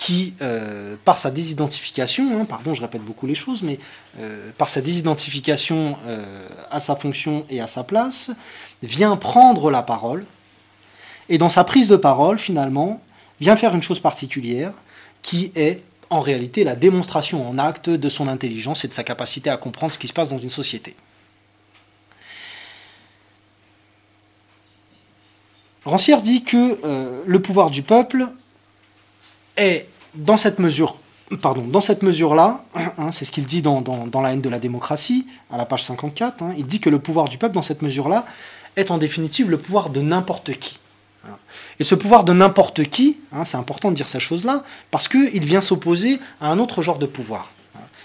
qui, euh, par sa désidentification, hein, pardon, je répète beaucoup les choses, mais euh, par sa désidentification euh, à sa fonction et à sa place, vient prendre la parole, et dans sa prise de parole, finalement, vient faire une chose particulière, qui est en réalité la démonstration en acte de son intelligence et de sa capacité à comprendre ce qui se passe dans une société. Rancière dit que le pouvoir du peuple est dans cette mesure, pardon, dans cette mesure-là, hein, c'est ce qu'il dit dans, La haine de la démocratie, à la page 54, hein, il dit que le pouvoir du peuple, dans cette mesure-là, est en définitive le pouvoir de n'importe qui. Et ce pouvoir de n'importe qui, hein, c'est important de dire ces choses-là, parce qu'il vient s'opposer à un autre genre de pouvoir.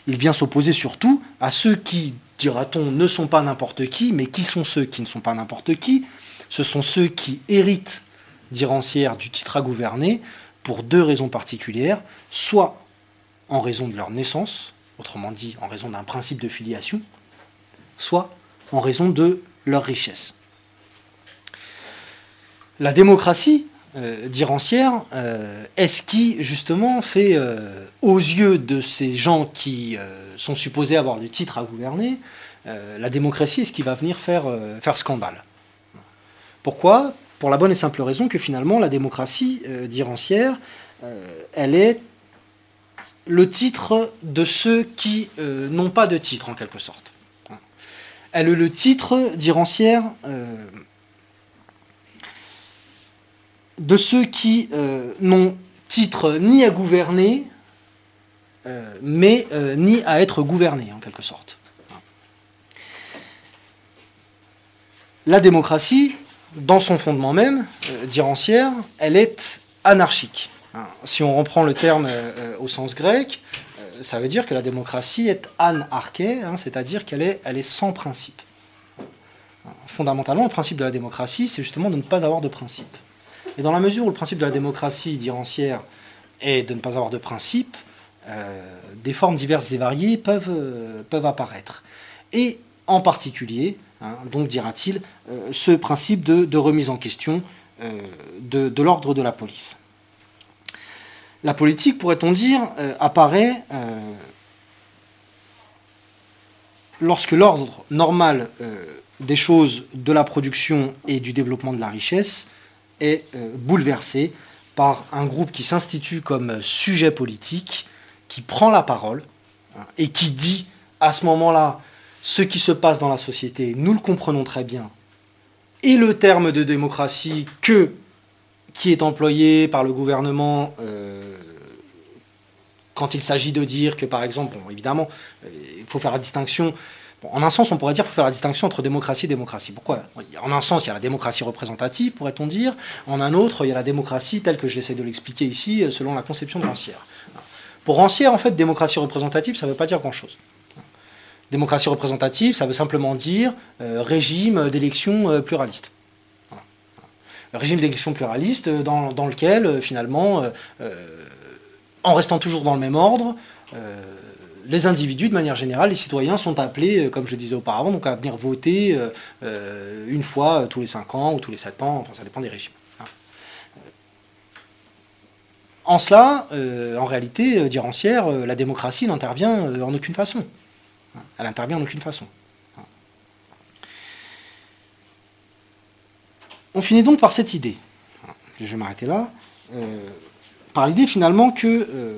Il vient s'opposer surtout à ceux qui, dira-t-on, ne sont pas n'importe qui, mais qui sont ceux qui ne sont pas n'importe qui Ce sont ceux qui héritent, dit du titre à gouverner, pour deux raisons particulières, soit en raison de leur naissance, autrement dit en raison d'un principe de filiation, soit en raison de leur richesse. La démocratie, euh, euh est ce qui justement fait, euh, aux yeux de ces gens qui euh, sont supposés avoir du titre à gouverner, la démocratie est ce qui va venir faire, scandale? Pourquoi? Pour la bonne et simple raison que finalement, la démocratie euh, d'Irancière, euh, elle est le titre de ceux qui euh, n'ont pas de titre, en quelque sorte. Elle est le titre, dit Rancière, euh, de ceux qui euh, n'ont titre ni à gouverner, mais ni à être gouvernés, en quelque sorte. La démocratie, dans son fondement même, dit Rancière, elle est anarchique. Hein, si on reprend le terme euh, au sens grec, euh, ça veut dire que la démocratie est anarchée, hein, c'est-à-dire qu'elle est, elle est sans principe. Fondamentalement, le principe de la démocratie, c'est justement de ne pas avoir de principe. Et dans la mesure où le principe de la démocratie, dit Rancière, est de ne pas avoir de principe, euh, des formes diverses et variées peuvent, peuvent apparaître. Et en particulier, hein, donc dira-t-il, ce principe de, remise en question de l'ordre de la police la politique, pourrait-on dire, euh, apparaît euh, lorsque l'ordre normal euh, des choses de la production et du développement de la richesse est bouleversé par un groupe qui s'institue comme sujet politique, qui prend la parole hein, et qui dit à ce moment-là ce qui se passe dans la société, nous le comprenons très bien, et le terme de démocratie que qui est employé par le gouvernement euh, quand il s'agit de dire que, par exemple, évidemment, euh, il faut faire la distinction. En un sens, on pourrait dire qu'il faut faire la distinction entre démocratie et démocratie. Pourquoi? En un sens, il y a la démocratie représentative, pourrait-on dire. En un autre, il y a la démocratie telle que j'essaie de l'expliquer ici, euh, selon la conception de Rancière. Pour Rancière, en fait, démocratie représentative, ça ne veut pas dire grand-chose. Démocratie représentative, ça veut simplement dire régime d'élection pluraliste régime d'élection pluraliste euh, dans, lequel, euh, finalement, euh, en restant toujours dans le même ordre, les individus, de manière générale, les citoyens sont appelés, comme je disais auparavant, à venir voter une fois tous les 5 ans ou tous les 7 ans, enfin ça dépend des régimes. Hein. En cela, en réalité, dire Rancière, la démocratie n'intervient en aucune façon. Elle intervient en aucune façon. On finit donc par cette idée, je vais m'arrêter là, euh, par l'idée finalement que euh,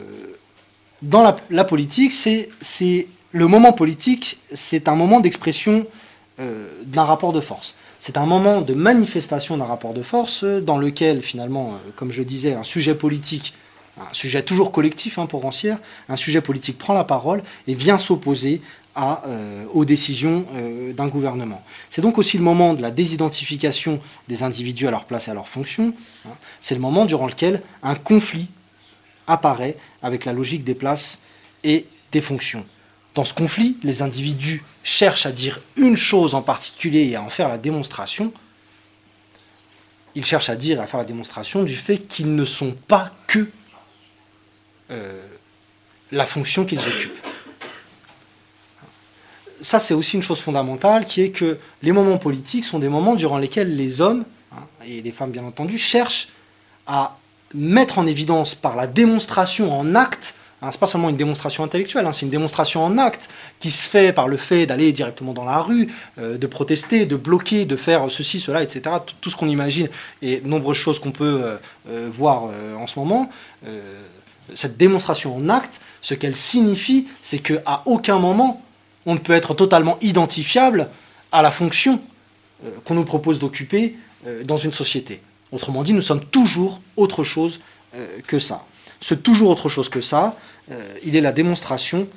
dans la, politique, c'est le moment politique, c'est un moment d'expression euh, d'un rapport de force. C'est un moment de manifestation d'un rapport de force dans lequel finalement, comme je le disais, un sujet politique, un sujet toujours collectif hein, pour Rancière, un sujet politique prend la parole et vient s'opposer euh, aux décisions euh, d'un gouvernement. C'est donc aussi le moment de la désidentification des individus à leur place et à leur fonction. Hein. C'est le moment durant lequel un conflit apparaît avec la logique des places et des fonctions. Dans ce conflit, les individus cherchent à dire une chose en particulier et à en faire la démonstration. Ils cherchent à dire et à faire la démonstration du fait qu'ils ne sont pas que euh, la fonction qu'ils occupent ça, c'est aussi une chose fondamentale, qui est que les moments politiques sont des moments durant lesquels les hommes, hein, et les femmes bien entendu, cherchent à mettre en évidence par la démonstration en acte, hein, ce n'est pas seulement une démonstration intellectuelle, hein, c'est une démonstration en acte qui se fait par le fait d'aller directement dans la rue, euh, de protester, de bloquer, de faire ceci, cela, etc. Tout, ce qu'on imagine et nombreuses choses qu'on peut euh, euh, voir en ce moment. cette démonstration en acte, ce qu'elle signifie, c'est qu'à aucun moment on ne peut être totalement identifiable à la fonction qu'on nous propose d'occuper dans une société. Autrement dit, nous sommes toujours autre chose euh, que ça. Ce toujours autre chose que ça, il est la démonstration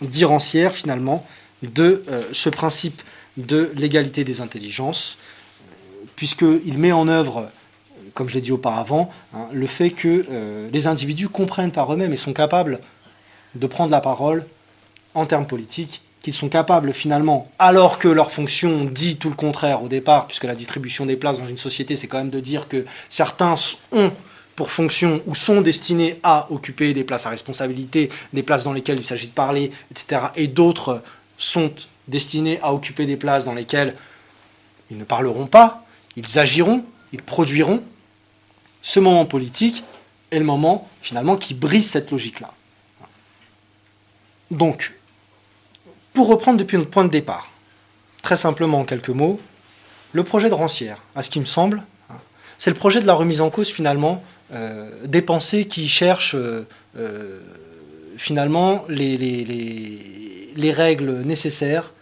d'irancière finalement de ce principe de l'égalité des intelligences, puisqu'il met en œuvre, comme je l'ai dit auparavant, hein, le fait que les individus comprennent par eux-mêmes et sont capables de prendre la parole en termes politiques, qu'ils sont capables finalement, alors que leur fonction dit tout le contraire au départ, puisque la distribution des places dans une société, c'est quand même de dire que certains ont pour fonction ou sont destinés à occuper des places à responsabilité, des places dans lesquelles il s'agit de parler, etc. Et d'autres sont destinés à occuper des places dans lesquelles ils ne parleront pas, ils agiront, ils produiront. Ce moment politique est le moment finalement qui brise cette logique-là. Donc, pour reprendre depuis notre point de départ, très simplement en quelques mots, le projet de Rancière, à ce qui me semble, hein, c'est le projet de la remise en cause finalement des pensées qui cherchent finalement les, les, règles nécessaires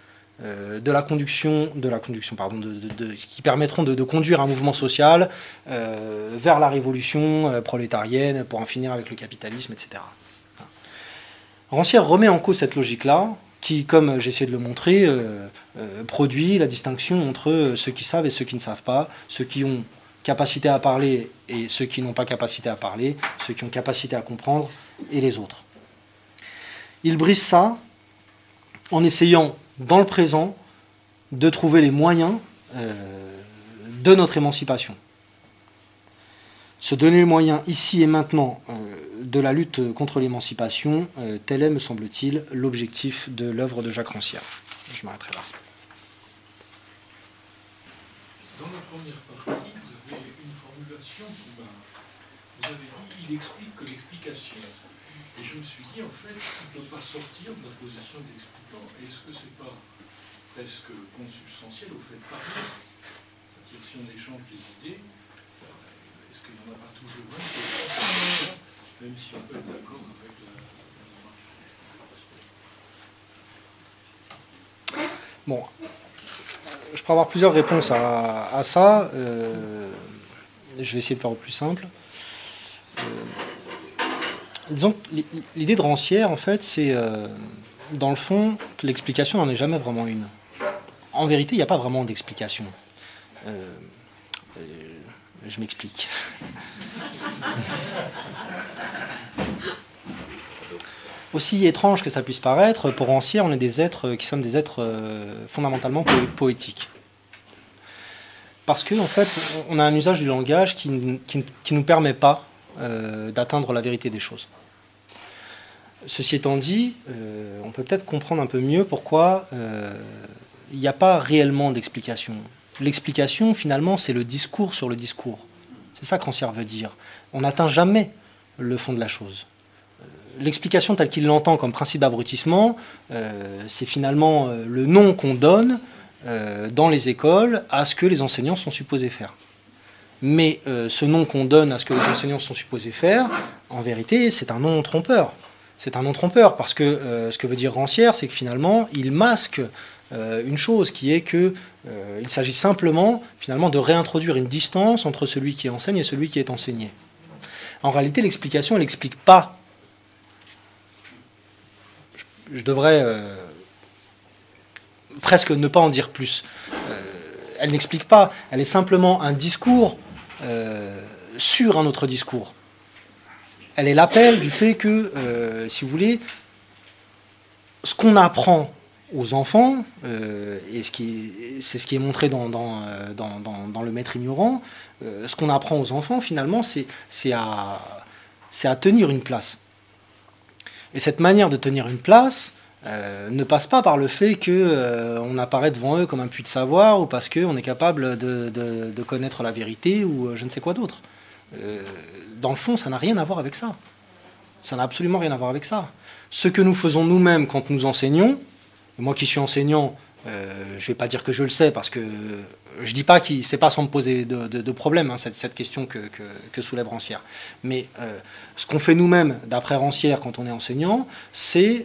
euh, de la conduction, de la conduction pardon, de, qui permettront de, conduire un mouvement social euh, vers la révolution euh, prolétarienne pour en finir avec le capitalisme, etc. Rancière remet en cause cette logique-là, qui, comme j'essaie de le montrer, produit la distinction entre ceux qui savent et ceux qui ne savent pas, ceux qui ont capacité à parler et ceux qui n'ont pas capacité à parler, ceux qui ont capacité à comprendre et les autres. Il brise ça en essayant, dans le présent, de trouver les moyens euh, de notre émancipation. Se donner les moyens ici et maintenant euh, de la lutte contre l'émancipation, euh, tel est, me semble-t-il, l'objectif de l'œuvre de Jacques Rancière. Je m'arrêterai là. Dans la première partie, vous avez une formulation qui. Vous avez dit il explique que l'explication et je me suis dit, en fait, on ne peut pas sortir de la position d'expliquant. Est-ce que ce n'est pas presque consubstantiel au fait de parler? C'est-à-dire, si on échange des idées, est-ce qu'il n'y en a pas toujours un même si on peut être d'accord avec la, Bon, je peux avoir plusieurs réponses à, ça. Euh, je vais essayer de faire au plus simple. Euh, disons l'idée de rancière, en fait, c'est, euh, dans le fond, que l'explication n'en est jamais vraiment une. En vérité, il n'y a pas vraiment d'explication. Euh, je m'explique. Aussi étrange que ça puisse paraître, pour Rancière, on est des êtres qui sommes des êtres fondamentalement poétiques. Parce qu'en en fait, on a un usage du langage qui ne nous permet pas d'atteindre la vérité des choses. Ceci étant dit, euh, on peut peut-être comprendre un peu mieux pourquoi euh, il n'y a pas réellement d'explication. L'explication, finalement, c'est le discours sur le discours. C'est ça que Rancière veut dire. On n'atteint jamais le fond de la chose. Euh, l'explication telle qu'il l'entend comme principe d'abrutissement, c'est finalement le nom qu'on donne dans les écoles à ce que les enseignants sont supposés faire. Mais ce nom qu'on donne à ce que les enseignants sont supposés faire, en vérité, c'est un nom trompeur c'est un nom trompeur parce que euh, ce que veut dire Rancière, c'est que finalement, il masque euh, une chose qui est que euh, il s'agit simplement finalement de réintroduire une distance entre celui qui enseigne et celui qui est enseigné. En réalité, l'explication, elle n'explique pas. Je, devrais presque ne pas en dire plus. elle n'explique pas. Elle est simplement un discours sur un autre discours elle est l'appel du fait que, euh, si vous voulez, ce qu'on apprend aux enfants, euh, et c'est ce qui est montré dans, dans, euh, le maître ignorant, ce qu'on apprend aux enfants, finalement, c'est à, à tenir une place. Et cette manière de tenir une place ne passe pas par le fait qu'on apparaît devant eux comme un puits de savoir, ou parce qu'on est capable de, de, connaître la vérité, ou je ne sais quoi d'autre. Euh, dans le fond, ça n'a rien à voir avec ça. Ça n'a absolument rien à voir avec ça. Ce que nous faisons nous-mêmes quand nous enseignons, moi qui suis enseignant, euh, je ne vais pas dire que je le sais parce que je ne dis pas que c'est pas sans me poser de, problème hein, cette, question que, soulève Rancière. Mais euh, ce qu'on fait nous-mêmes d'après Rancière quand on est enseignant, c'est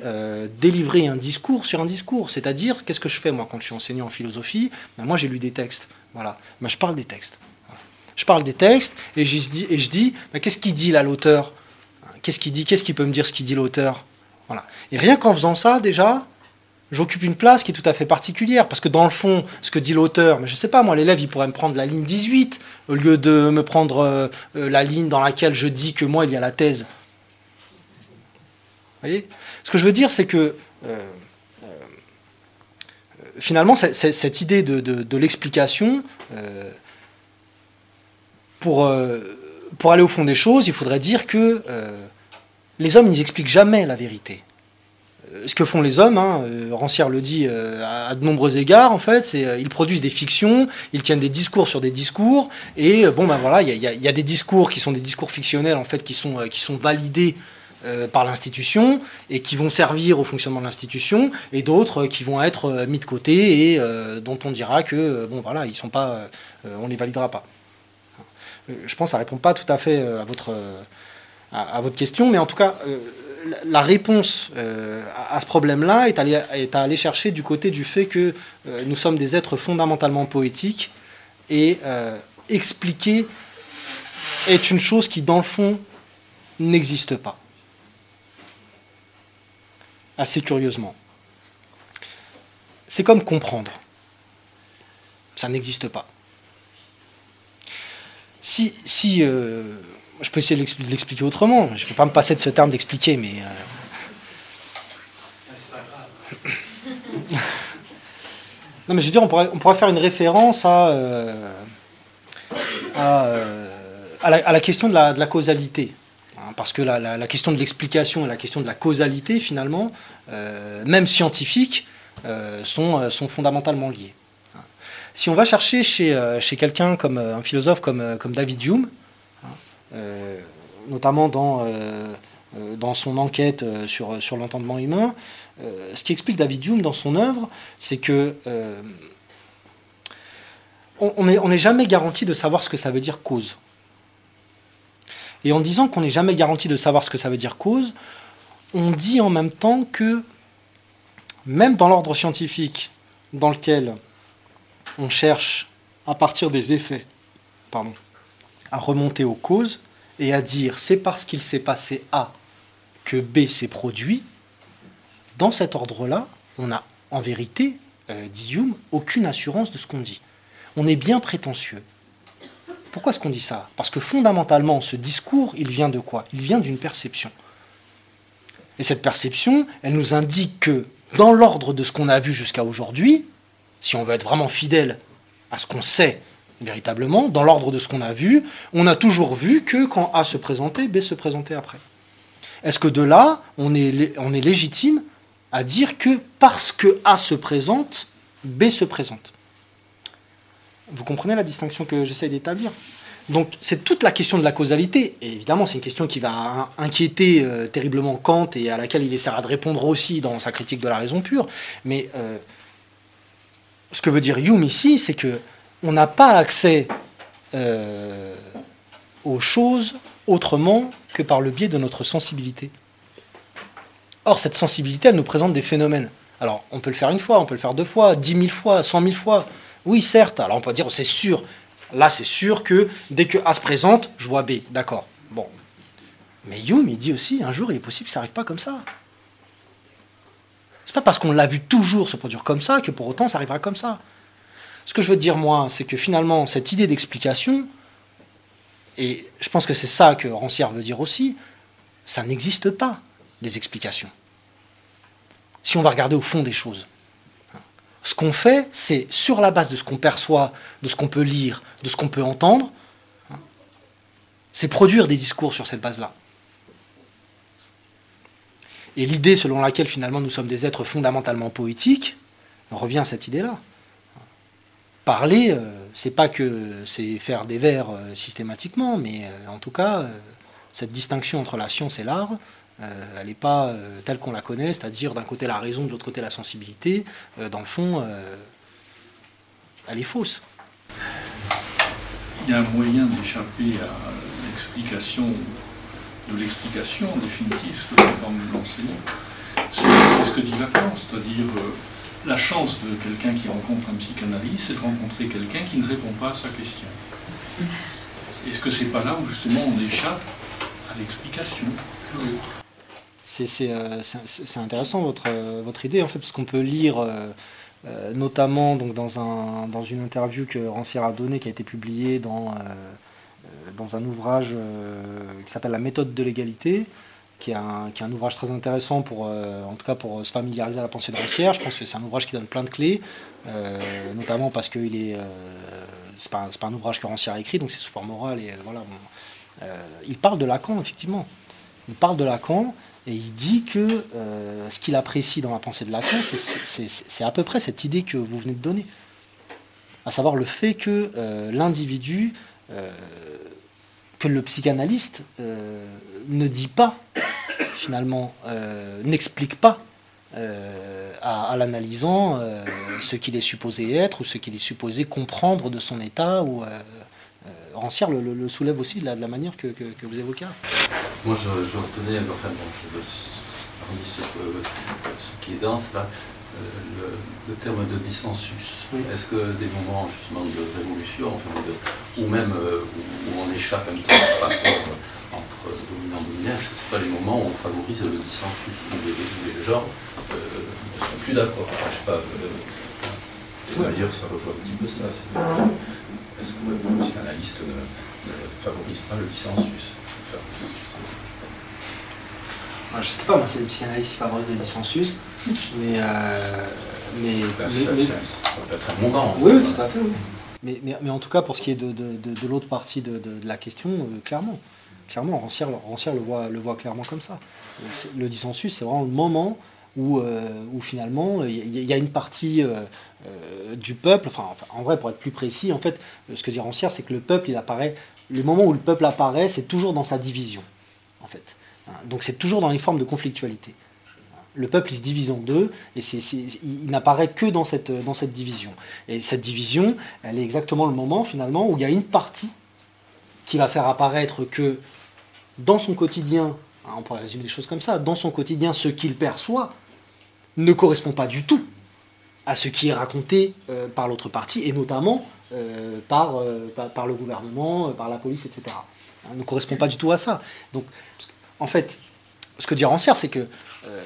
délivrer un discours sur un discours. C'est-à-dire, qu'est-ce que je fais moi quand je suis enseignant en philosophie? Ben, Moi j'ai lu des textes. Voilà. Ben, je parle des textes. Je parle des textes et je dis, et dis qu'est-ce qu'il dit là l'auteur? Qu'est-ce qu'il dit? Qu'est-ce qu'il peut me dire ce qu'il dit l'auteur? Voilà. Et rien qu'en faisant ça, déjà, j'occupe une place qui est tout à fait particulière. Parce que dans le fond, ce que dit l'auteur, mais je ne sais pas, moi, l'élève, il pourrait me prendre la ligne 18 au lieu de me prendre euh, euh, la ligne dans laquelle je dis que moi, il y a la thèse. Vous voyez? Ce que je veux dire, c'est que euh, finalement, cette idée de, l'explication, pour, pour aller au fond des choses, il faudrait dire que les hommes, ils n'expliquent jamais la vérité. Euh, ce que font les hommes, hein, Rancière le dit à de nombreux égards, en fait, c'est ils produisent des fictions, ils tiennent des discours sur des discours, et bon ben voilà, il y, a des discours qui sont des discours fictionnels en fait, qui sont, validés par l'institution et qui vont servir au fonctionnement de l'institution, et d'autres qui vont être mis de côté et dont on dira que bon voilà, ils sont pas, on les validera pas. je pense que ça répond pas tout à fait à votre, à, votre question, mais en tout cas, la réponse à ce problème-là est, à aller chercher du côté du fait que nous sommes des êtres fondamentalement poétiques et expliquer est une chose qui, dans le fond, n'existe pas. Assez curieusement. C'est comme comprendre. Ça n'existe pas. Si, si euh, je peux essayer de l'expliquer autrement, je ne peux pas me passer de ce terme d'expliquer, mais... Euh, non, mais je veux dire, on pourrait, on pourrait faire une référence à, euh, à, à, la, question de la, de la causalité. Hein, parce que la, question de l'explication et la question de la causalité, finalement, euh, même scientifiques, euh, sont, euh, sont, fondamentalement liées. Si on va chercher chez, chez quelqu'un comme un philosophe comme, comme David Hume, hein, notamment dans, dans son enquête sur, sur l'entendement humain, ce qui explique David Hume dans son œuvre, c'est que on n'est jamais garanti de savoir ce que ça veut dire cause. Et en disant qu'on n'est jamais garanti de savoir ce que ça veut dire cause, on dit en même temps que même dans l'ordre scientifique dans lequel on cherche à partir des effets pardon, à remonter aux causes et à dire c'est parce qu'il s'est passé A que B s'est produit, dans cet ordre-là, on n'a en vérité, euh, dit Hume, aucune assurance de ce qu'on dit. On est bien prétentieux. Pourquoi est-ce qu'on dit ça? Parce que fondamentalement, ce discours, il vient de quoi? Il vient d'une perception. Et cette perception, elle nous indique que dans l'ordre de ce qu'on a vu jusqu'à aujourd'hui, si on veut être vraiment fidèle à ce qu'on sait véritablement, dans l'ordre de ce qu'on a vu, on a toujours vu que quand A se présentait, B se présentait après. Est-ce que de là, on est, on est légitime à dire que parce que A se présente, B se présente? Vous comprenez la distinction que j'essaie d'établir? Donc c'est toute la question de la causalité, et évidemment c'est une question qui va inquiéter euh, terriblement Kant et à laquelle il essaiera de répondre aussi dans sa critique de la raison pure, mais euh, ce que veut dire Hume ici, c'est que on n'a pas accès euh, aux choses autrement que par le biais de notre sensibilité. Or cette sensibilité, elle nous présente des phénomènes. Alors on peut le faire une fois, on peut le faire deux fois, dix mille fois, cent mille fois. Oui, certes. Alors on peut dire, c'est sûr. Là, c'est sûr que dès que A se présente, je vois B. D'accord. Bon. Mais Hume, il dit aussi, un jour, il est possible que ça n'arrive pas comme ça. C'est pas parce qu'on l'a vu toujours se produire comme ça que pour autant ça arrivera comme ça. Ce que je veux dire, moi, c'est que finalement, cette idée d'explication, et je pense que c'est ça que Rancière veut dire aussi, ça n'existe pas, les explications. Si on va regarder au fond des choses. Ce qu'on fait, c'est sur la base de ce qu'on perçoit, de ce qu'on peut lire, de ce qu'on peut entendre, c'est produire des discours sur cette base-là. Et l'idée selon laquelle finalement nous sommes des êtres fondamentalement poétiques, on revient à cette idée-là. Parler, euh, c'est pas que c'est faire des vers euh, systématiquement, mais euh, en tout cas, cette distinction entre la science et l'art, elle n'est pas telle qu'on la connaît, c'est-à-dire d'un côté la raison, de l'autre côté la sensibilité. Dans le fond, elle est fausse. Il y a un moyen d'échapper à l'explication de l'explication définitive, ce que nous l'enseignant. C'est ce que dit Lacan, c'est-à-dire la chance de quelqu'un qui rencontre un psychanalyste, c'est de rencontrer quelqu'un qui ne répond pas à sa question. Est-ce que c'est pas là où justement on échappe à l'explication? Euh, c'est intéressant votre, euh, votre idée, en fait, parce qu'on peut lire, euh, notamment donc, dans, un, dans une interview que Rancière a donnée, qui a été publiée dans un ouvrage qui s'appelle La méthode de l'égalité, qui est, un, ouvrage très intéressant pour, en tout cas pour se familiariser à la pensée de Rancière. Je pense que c'est un ouvrage qui donne plein de clés, notamment parce que il est, c'est pas, un ouvrage que Rancière a écrit, donc c'est sous forme orale. Et, voilà, il parle de Lacan, effectivement. Il parle de Lacan et il dit que euh, ce qu'il apprécie dans la pensée de Lacan, c'est à peu près cette idée que vous venez de donner. À savoir le fait que euh, l'individu, euh, que le psychanalyste ne dit pas, finalement, n'explique pas à, l'analysant ce qu'il est supposé être ou ce qu'il est supposé comprendre de son état ou Rancière le, soulève aussi de la, manière que, vous évoquez. Moi, je, retenais, enfin, bon, je, ce, qui est dense là, euh, le, terme de dissensus. Est-ce que des moments justement de révolution, ou même euh, où, on échappe un rapport entre dominant et dominé, est-ce que ce pas les moments où on favorise le dissensus, où les, gens euh, ne sont plus d'accord? Je sais pas. D'ailleurs, ça rejoint un petit peu ça. Est-ce que le psychanalyste ne, ne, favorise pas le dissensus? Je ne sais pas, moi, c'est le psychanalyste qui favorise les dissensus, mais. Euh, mais, ben, ça, peut être un moment. Oui, tout à fait, oui. Mais, mais, mais, en tout cas, pour ce qui est de, de, de, l'autre partie de, la question, euh, clairement. Clairement, Rancière, le, voit, le voit clairement comme ça. Le dissensus, c'est vraiment le moment où, euh, où finalement, il y, a une partie du peuple, enfin, en vrai, pour être plus précis, en fait, ce que dit Rancière, c'est que le peuple, il apparaît, le moment où le peuple apparaît, c'est toujours dans sa division, en fait. Donc c'est toujours dans les formes de conflictualité. Le peuple il se divise en deux et il n'apparaît que dans cette, dans cette division. Et cette division, elle est exactement le moment finalement où il y a une partie qui va faire apparaître que dans son quotidien, hein, on pourrait résumer les choses comme ça, dans son quotidien, ce qu'il perçoit ne correspond pas du tout à ce qui est raconté euh, par l'autre partie, et notamment euh, par, euh, par, le gouvernement, par la police, etc. Hein, ne correspond pas du tout à ça. Donc en fait, ce que dit Rancière, c'est que euh,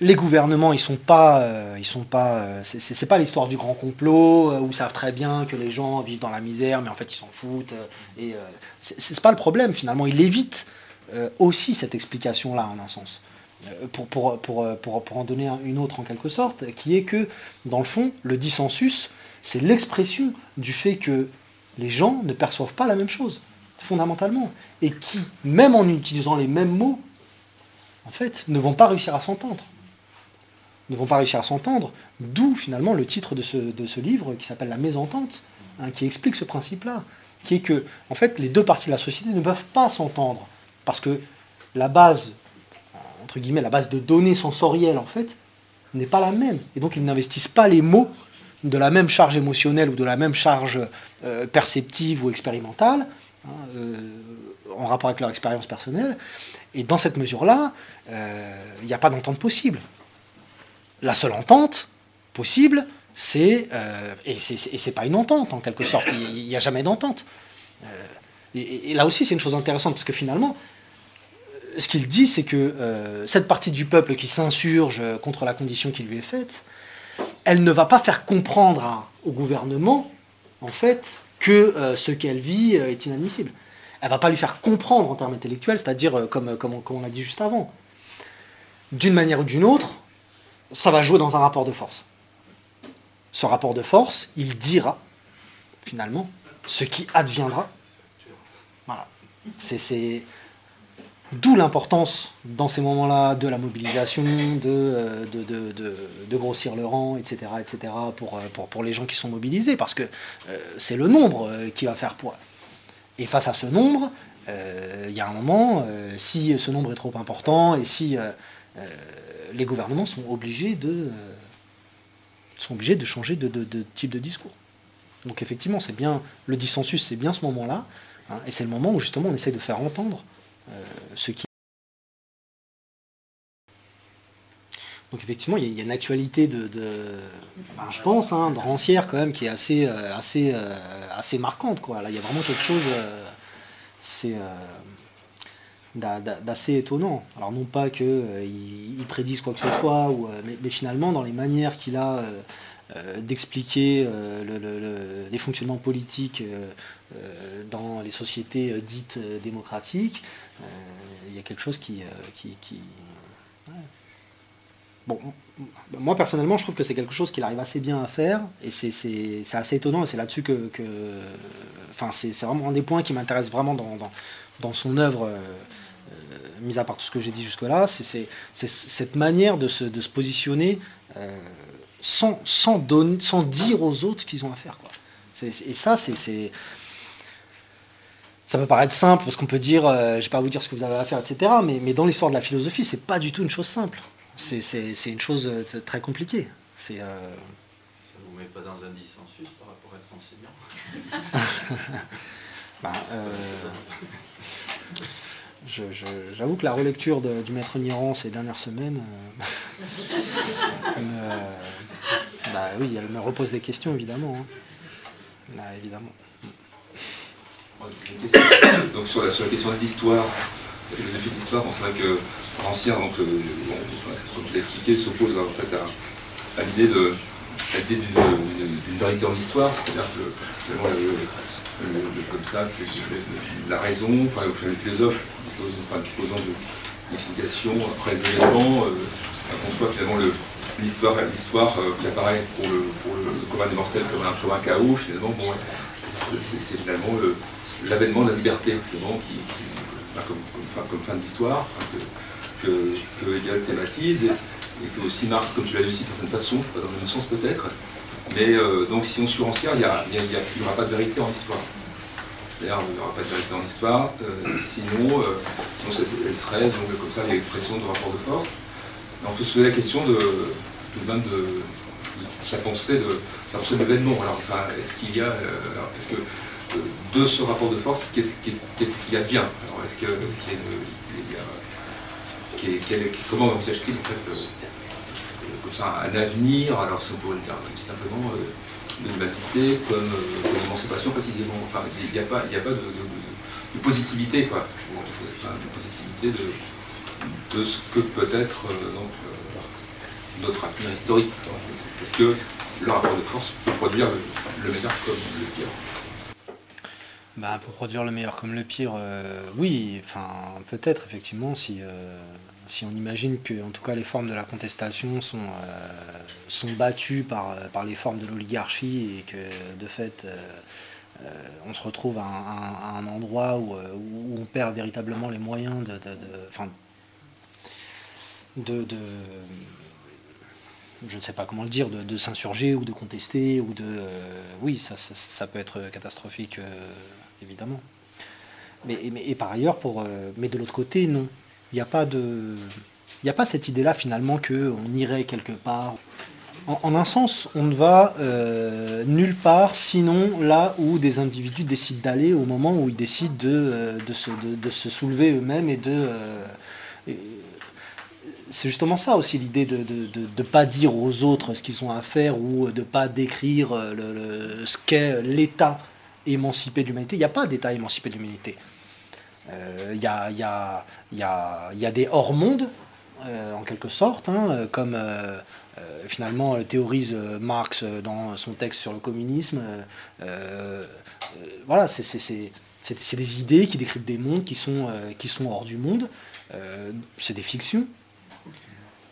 les gouvernements, ils sont pas, euh, ils sont pas, euh, c'est pas l'histoire du grand complot où ils savent très bien que les gens vivent dans la misère, mais en fait ils s'en foutent. et c'est pas le problème finalement. Il évite aussi cette explication-là en un sens. Pour, en donner une autre en quelque sorte, qui est que, dans le fond, le dissensus, c'est l'expression du fait que les gens ne perçoivent pas la même chose fondamentalement, et qui, même en utilisant les mêmes mots, en fait, ne vont pas réussir à s'entendre. Ne vont pas réussir à s'entendre, d'où finalement le titre de ce, livre qui s'appelle La mésentente, hein, qui explique ce principe-là, qui est que, en fait, les deux parties de la société ne peuvent pas s'entendre, parce que la base, entre guillemets, la base de données sensorielles, en fait, n'est pas la même. Et donc, ils n'investissent pas les mots de la même charge émotionnelle ou de la même charge euh, perceptive ou expérimentale, Hein, euh, en rapport avec leur expérience personnelle. Et dans cette mesure-là, euh, il n'y a pas d'entente possible. La seule entente possible, c'est euh, et c'est pas une entente en quelque sorte. Il n'y a jamais d'entente. Et, là aussi, c'est une chose intéressante parce que finalement, ce qu'il dit, c'est que cette partie du peuple qui s'insurge contre la condition qui lui est faite, elle ne va pas faire comprendre au gouvernement, en fait, que euh, ce qu'elle vit euh, est inadmissible. Elle va pas lui faire comprendre en termes intellectuels, c'est-à-dire euh, comme, comme, on a dit juste avant. D'une manière ou d'une autre, ça va jouer dans un rapport de force. Ce rapport de force, il dira, finalement, ce qui adviendra. Voilà. C'est D'où l'importance, dans ces moments-là, de la mobilisation, de, euh, grossir le rang, etc., etc., pour, euh, pour, les gens qui sont mobilisés, parce que euh, c'est le nombre qui va faire poids. Et face à ce nombre, il y a un moment, si ce nombre est trop important, et si les gouvernements sont obligés de, sont obligés de changer de, type de discours. Donc effectivement, c'est bien le dissensus, c'est bien ce moment-là, hein, et c'est le moment où justement on essaye de faire entendre ce qui Donc effectivement, il y, a une actualité de, ben, je pense, hein, de Rancière quand même qui est assez, euh, assez, euh, assez marquante. Quoi. Là, il y a vraiment quelque chose c'est d'assez étonnant. Alors non pas qu'il il prédise quoi que ce soit, ou, mais, finalement dans les manières qu'il a d'expliquer les fonctionnements politiques euh, dans les sociétés euh, dites euh, démocratiques, il y a quelque chose qui... qui, Bon, moi personnellement, je trouve que c'est quelque chose qu'il arrive assez bien à faire, et c'est assez étonnant, et c'est là-dessus que, Enfin, c'est vraiment un des points qui m'intéresse vraiment dans, dans, son œuvre, mis à part tout ce que j'ai dit jusque-là, c'est cette manière de se, de se positionner sans, sans dire aux autres ce qu'ils ont à faire. Quoi. Et ça, c'est ça peut paraître simple parce qu'on peut dire, euh, je ne vais pas vous dire ce que vous avez à faire, etc. Mais, mais dans l'histoire de la philosophie, c'est pas du tout une chose simple. C'est une chose euh, très compliquée. C'est. Euh... Ça vous met pas dans un dissensus par rapport à être enseignant? Bah, J'avoue que la relecture du Maître Niran ces dernières semaines, bah oui, elle me repose des questions évidemment. Hein. Évidemment. Donc sur la, question de l'histoire, la philosophie de l'histoire, c'est vrai que Rancière, donc, euh, comme tu l'as expliqué, s'oppose en fait à, l'idée d'une vérité en histoire, c'est-à-dire que comme ça, c'est la raison, enfin, le philosophe disposant, d'une explication après les événements, euh, finalement l'histoire l'histoire euh, qui apparaît pour le, le, commun des mortels comme un, chaos, finalement, c'est finalement l'avènement de la liberté, finalement, qui, comme, fin, de l'histoire, que, que, Hegel thématise, et, que aussi Marx, comme tu l'as dit de certaine façon, pas dans le même sens peut-être. Mais euh, donc si on surencière, il n'y aura pas de vérité en histoire. D'ailleurs, il n'y aura pas de vérité en histoire, euh, sinon, euh, sinon elle serait donc, comme ça l'expression de rapport de force. on peut se poser la question de, tout de même de, sa pensée de, sa pensée de l'événement. Alors, est-ce qu'il y a, est-ce que de ce rapport de force, qu'est-ce qu'il y a comment envisage-t-il en fait, comme ça, un avenir Alors, si on pourrait le dire tout simplement, euh, de l'humanité comme, euh, comme émancipation précisément. Enfin, il n'y a pas, de, positivité, quoi. de positivité de, ce que peut être euh, notre avenir historique. Est-ce que le rapport de force peut produire le meilleur comme le pire bah, pour produire le meilleur comme le pire, euh, oui, enfin peut-être effectivement si, euh, si on imagine que en tout cas les formes de la contestation sont, euh, sont battues par, par les formes de l'oligarchie et que de fait on se retrouve à, un endroit où, on perd véritablement les moyens de, de, de, je ne sais pas comment le dire, de, s'insurger ou de contester ou de oui ça, ça, peut être catastrophique évidemment. Mais, et par ailleurs, pour, euh, mais de l'autre côté, non. Il n'y a pas de, il a pas cette idée-là finalement qu'on irait quelque part. En, un sens, on ne va euh, nulle part, sinon là où des individus décident d'aller au moment où ils décident de, euh, de, se, de, se, soulever eux-mêmes et de. c'est justement ça aussi l'idée de ne pas dire aux autres ce qu'ils ont à faire ou de ne pas décrire le, ce qu'est l'État émancipé de l'humanité. Il n'y a pas d'État émancipé de l'humanité. Il y, a, des hors-mondes, euh, en quelque sorte, hein, comme euh, euh, finalement théorise Marx dans son texte sur le communisme. voilà, c'est des idées qui décrivent des mondes qui sont, hors du monde. c'est des fictions.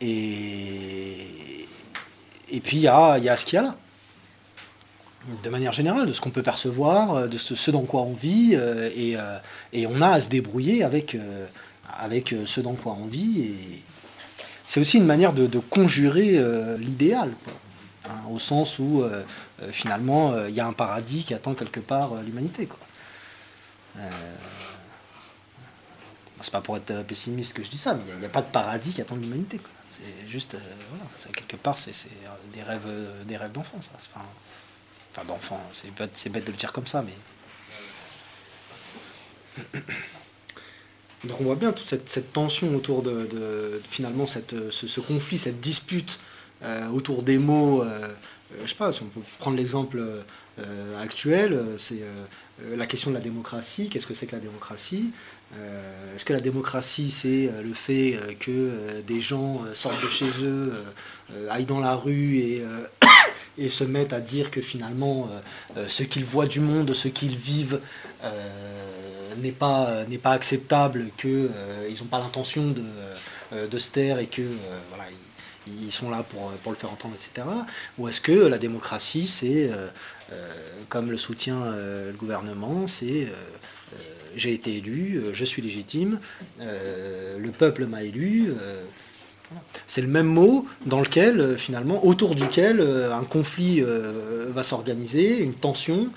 Et, puis il y a ce qu'il y a là de manière générale, de ce qu'on peut percevoir, euh, de ce, dans quoi on vit, euh, euh, et, on a à se débrouiller avec, ce dans quoi on vit. Et c'est aussi une manière de, conjurer l'idéal, hein, au sens où finalement il y a un paradis qui attend quelque part l'humanité. c'est pas pour être pessimiste que je dis ça, mais il n'y a, pas de paradis qui attend l'humanité. C'est juste, quelque part, c'est des rêves, des rêves d'enfant, ça. Enfin, d'enfant, c'est bête, de le dire comme ça, mais. Donc on voit bien toute cette, tension autour de, finalement cette, ce, conflit, cette dispute euh, autour des mots. Euh, je sais pas, si on peut prendre l'exemple euh, actuel, c'est la question de la démocratie. Qu'est-ce que c'est que la démocratie Est-ce que la démocratie, c'est le fait que des gens sortent de chez eux, aillent dans la rue et et se mettent à dire que finalement euh, euh, ce qu'ils voient du monde, ce qu'ils vivent euh, n'est pas, acceptable, qu'ils n'ont pas l'intention de, de, se taire et que sont là pour, pour, le faire entendre, etc. Ou est-ce que la démocratie, c'est, comme le soutient le gouvernement, c'est j'ai été élu, je suis légitime, le peuple m'a élu, c'est le même mot dans lequel, euh, finalement, autour duquel euh, un conflit euh, va s'organiser, une tension,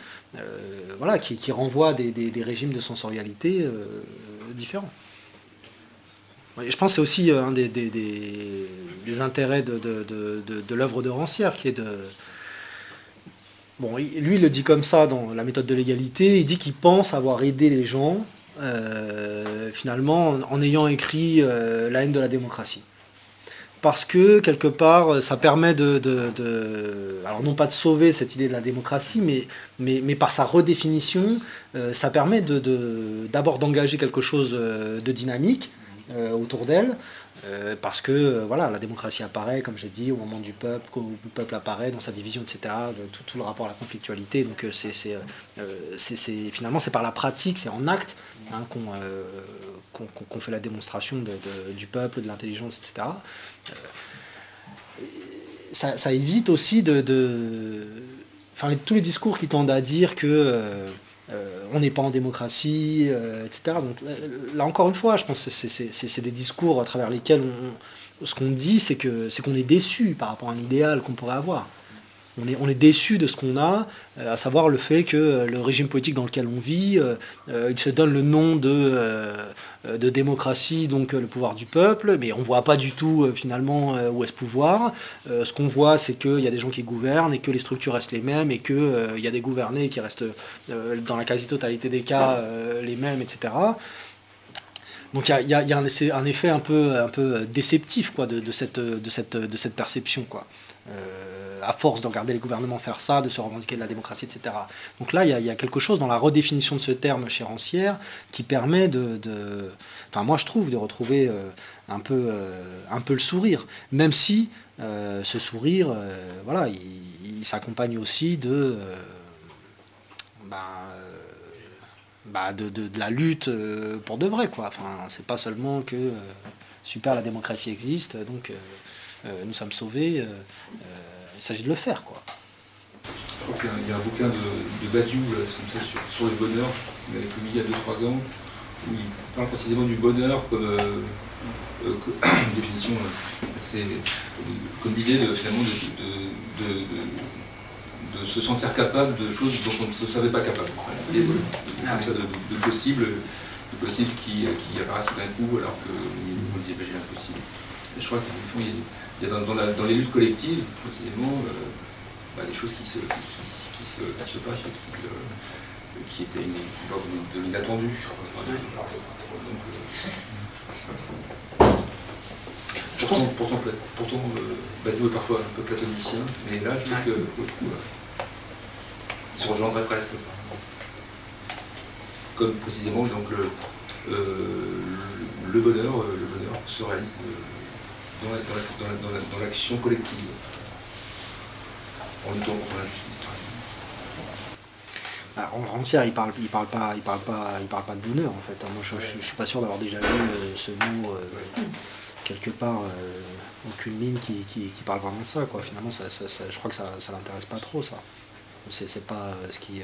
voilà, qui, renvoie des, régimes de sensorialité différents. je pense que c'est aussi un des, intérêts de, l'œuvre de Rancière, qui est de, lui, il le dit comme ça dans la méthode de l'égalité. Il dit qu'il pense avoir aidé les gens, finalement, en, ayant écrit La haine de la démocratie parce que quelque part, ça permet de, alors non pas de sauver cette idée de la démocratie, mais, mais, par sa redéfinition, euh, ça permet d'abord d'engager quelque chose euh, de dynamique euh, autour d'elle, parce que voilà, la démocratie apparaît, comme j'ai dit, au moment du peuple, où le peuple apparaît dans sa division, etc., tout, le rapport à la conflictualité. Donc c'est finalement c'est par la pratique, c'est en acte hein, qu'on fait la démonstration du peuple, de l'intelligence, etc ça, évite aussi de, Enfin, tous les discours qui tendent à dire que euh, euh, on n'est pas en démocratie, euh, etc. Donc là encore une fois, je pense que c'est des discours à travers lesquels ce qu'on dit, c'est qu'on est déçu par rapport à un idéal qu'on pourrait avoir on est, déçu de ce qu'on a, euh, à savoir le fait que euh, le régime politique dans lequel on vit, euh, il se donne le nom de, démocratie, donc le pouvoir du peuple, mais on ne voit pas du tout finalement où est ce pouvoir. ce qu'on voit, c'est qu'il y a des gens qui gouvernent et que les structures restent les mêmes et qu'il y a des gouvernés qui restent dans la quasi-totalité des cas les mêmes, etc. Donc il y a, un, effet un peu, déceptif de, cette, perception. À force de regarder les gouvernements faire ça, de se revendiquer de la démocratie, etc. Donc là, il y, a, quelque chose dans la redéfinition de ce terme chez Rancière qui permet de, enfin moi je trouve, de retrouver euh, un, peu, euh, un peu le sourire, même si euh, ce sourire, voilà, il, s'accompagne aussi de, ben, bah, de, de, la lutte pour de vrai, quoi. Enfin, c'est pas seulement que super, la démocratie existe, donc nous sommes sauvés il s'agit de le faire. Quoi. Je crois qu'il y, a un bouquin de, de Badiou sur, le bonheur qu'il avait publié il y a 2-3 ans, où il parle précisément du bonheur comme euh, euh, une définition, c'est comme l'idée de, finalement de, de, se sentir capable de choses dont on ne se savait pas capable. de, de, possibles possible qui, qui apparaissent tout d'un coup alors qu'on disait bah, j'ai l'impossible. Je crois qu'il y a il y a dans, les luttes collectives, précisément, euh, bah, des choses qui se, qui, se, qui se passent, qui, euh, étaient de, l'inattendu. Euh, pourtant, pourtant, pourtant Badiou est parfois un peu platonicien, mais là, je trouve que il se rejoindrait presque. Comme précisément donc, le, le bonheur, le bonheur se réalise dans l'action collective, en luttant contre. Bah, Rancière, il parle, il parle pas, il parle pas, il parle pas de bonheur en fait. Moi, je, ne suis pas sûr d'avoir déjà lu euh, ce mot euh, quelque part, euh, aucune ligne qui, parle vraiment de ça. Quoi. Finalement, ça, je crois que ça, ça l'intéresse pas trop ça. C'est, pas ce qui.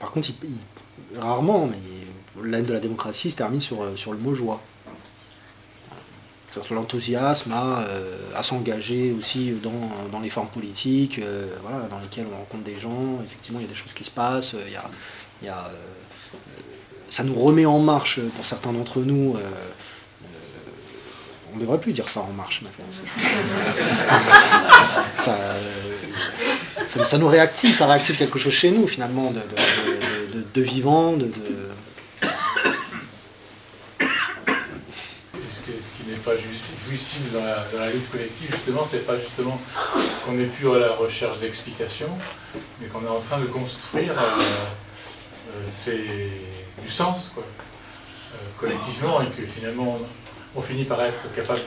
Par contre, rarement, mais l'aide de la démocratie se termine sur, sur le mot joie l'enthousiasme euh, à, s'engager aussi dans, les formes politiques, euh, voilà, dans lesquelles on rencontre des gens, effectivement il y a des choses qui se passent, il y a, ça nous remet en marche pour certains d'entre nous. on ne devrait plus dire ça en marche maintenant. ça, ça, nous réactive, ça réactive quelque chose chez nous finalement de, de vivant, de, pas dans la, dans la lutte collective, justement, c'est pas justement qu'on n'est plus à la recherche d'explications, mais qu'on est en train de construire euh, euh, du sens quoi, euh, collectivement et que finalement on, finit par être capable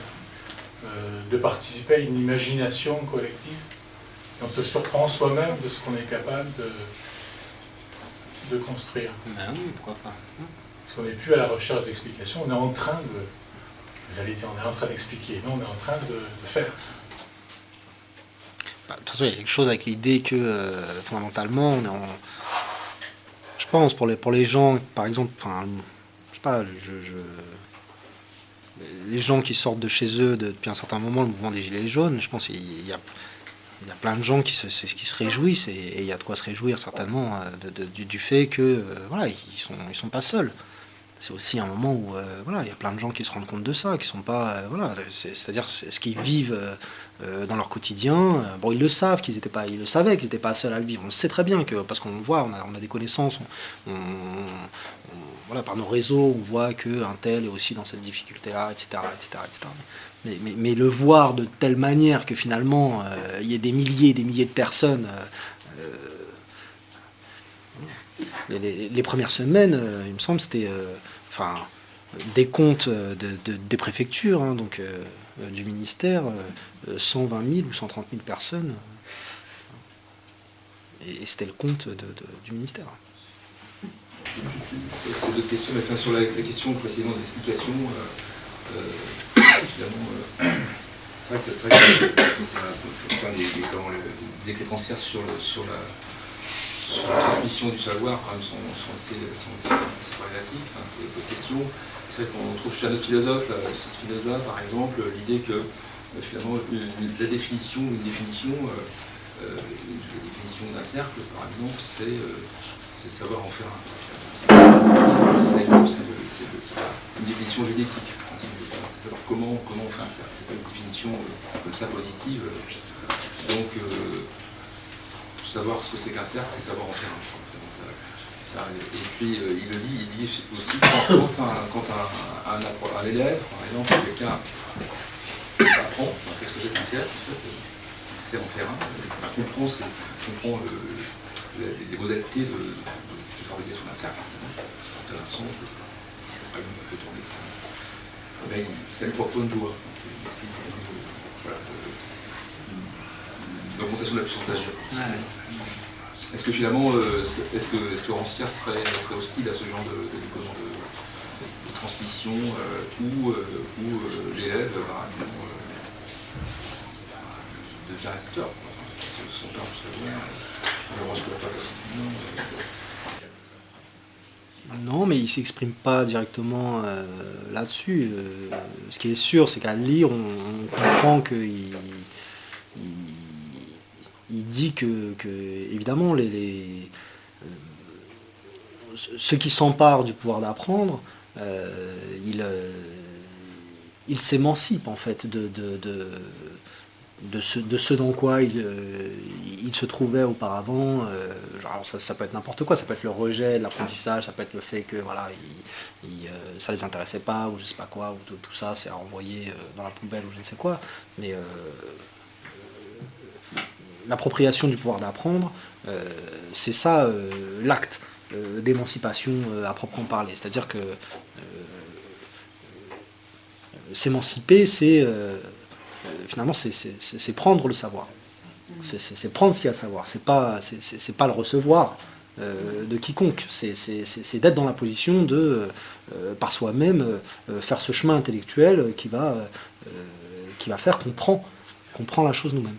de participer à une imagination collective. Et on se surprend soi-même de ce qu'on est capable de, de construire. Ben oui, pourquoi pas. Parce qu'on n'est plus à la recherche d'explications, on est en train de, On est en train d'expliquer, non, on est en train de, faire. Bah, de toute façon, il y a quelque chose avec l'idée que, euh, fondamentalement, on est en... Je pense, pour les, pour les gens, par exemple, enfin, je sais pas, je, les gens qui sortent de chez eux depuis un certain moment, le mouvement des Gilets jaunes, je pense qu'il y a, il y a plein de gens qui se, qui se réjouissent, et, il y a de quoi se réjouir certainement euh, du, fait que, euh, voilà, ils sont, ils sont pas seuls. C'est aussi un moment où voilà, il y a plein de gens qui se rendent compte de ça, qui sont pas voilà, c'est-à-dire ce qu'ils vivent dans leur quotidien. bon, ils le savent qu'ils étaient pas, ils le savaient qu'ils n'étaient pas seuls à le vivre. On sait très bien que parce qu'on voit, on a, on a, des connaissances, on, voilà, par nos réseaux, on voit qu'un tel est aussi dans cette difficulté-là, etc., etc., Mais, mais, mais, le voir de telle manière que finalement euh, il y ait des milliers et des milliers de personnes. Euh, euh, les, premières semaines, il me semble, c'était enfin, des comptes de, des préfectures, hein, donc du ministère, 120 000 ou 130 000 personnes. Et, c'était le compte du ministère. C'est d'autres questions, mais enfin, sur la, question précisément de l'explication, euh, euh, euh, c'est vrai que, c'est vrai que ça, ça, des, des, les, transferts sur, la, sur, la, transmission du savoir quand même, sont, sont, assez, sont assez, assez hein. C'est vrai qu'on trouve chez un autre philosophe, chez Spinoza par exemple, l'idée que finalement la définition, une définition, la définition d'un cercle par exemple, c'est savoir en faire un c'est une définition génétique. C'est savoir comment, comment on fait un cercle. C'est pas une définition euh, comme ça positive. Donc, euh, savoir ce que c'est qu'un cercle, c'est savoir en faire un. Et puis, euh, il le dit, il dit aussi quand, un, un, élève, par exemple, quelqu'un apprend, enfin, fait ce que j'ai un cercle, c'est en faire un, il comprend, comprend les, modalités de, de, fabriquer son cercle intéressant, que on fait tourner ça. Mais ça lui porte bonne joie. De la puissance d'agir. Est-ce que finalement, euh, est-ce que, est que Rancière serait, serait, hostile à ce genre de, de, de transmission euh, où, euh, où l'élève bah, devient resteur Son père, vous savez, on le reçoit pas non, mais il ne s'exprime pas directement euh, là-dessus. Euh, ce qui est sûr, c'est qu'à lire, on, comprend qu'il il, dit que, évidemment, les, euh, ceux qui s'emparent du pouvoir d'apprendre, il, il s'émancipe en fait de, de ce, de ce dans quoi il, euh, il se trouvait auparavant. Euh, ça, ça, peut être n'importe quoi, ça peut être le rejet de l'apprentissage, ça peut être le fait que voilà, il, euh, ça les intéressait pas, ou je sais pas quoi, ou tout, ça c'est à renvoyer dans la poubelle ou je ne sais quoi. Mais l'appropriation du pouvoir d'apprendre, c'est ça l'acte d'émancipation à proprement parler. C'est-à-dire que s'émanciper, c'est finalement, c'est prendre le savoir. C'est prendre ce qu'il y a à savoir. C'est pas, pas le recevoir euh, de quiconque. C'est d'être dans la position de, euh, par soi-même, euh, faire ce chemin intellectuel qui va, qui va faire qu'on prend, qu'on prend la chose nous-mêmes.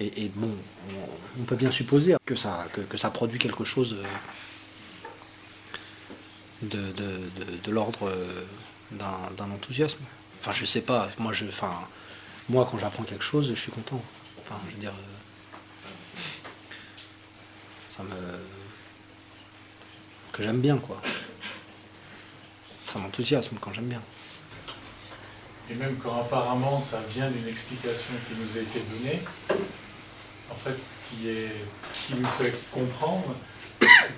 Et, bon, on, peut bien supposer que ça, que, ça produit quelque chose de, de l'ordre d'un enthousiasme. Enfin, je sais pas. Moi, je, enfin, moi, quand j'apprends quelque chose, je suis content. Enfin, je veux dire, euh, ça me, que j'aime bien, quoi. Ça m'enthousiasme quand j'aime bien. Et même quand apparemment ça vient d'une explication qui nous a été donnée, en fait, ce qui, est, qui nous fait comprendre,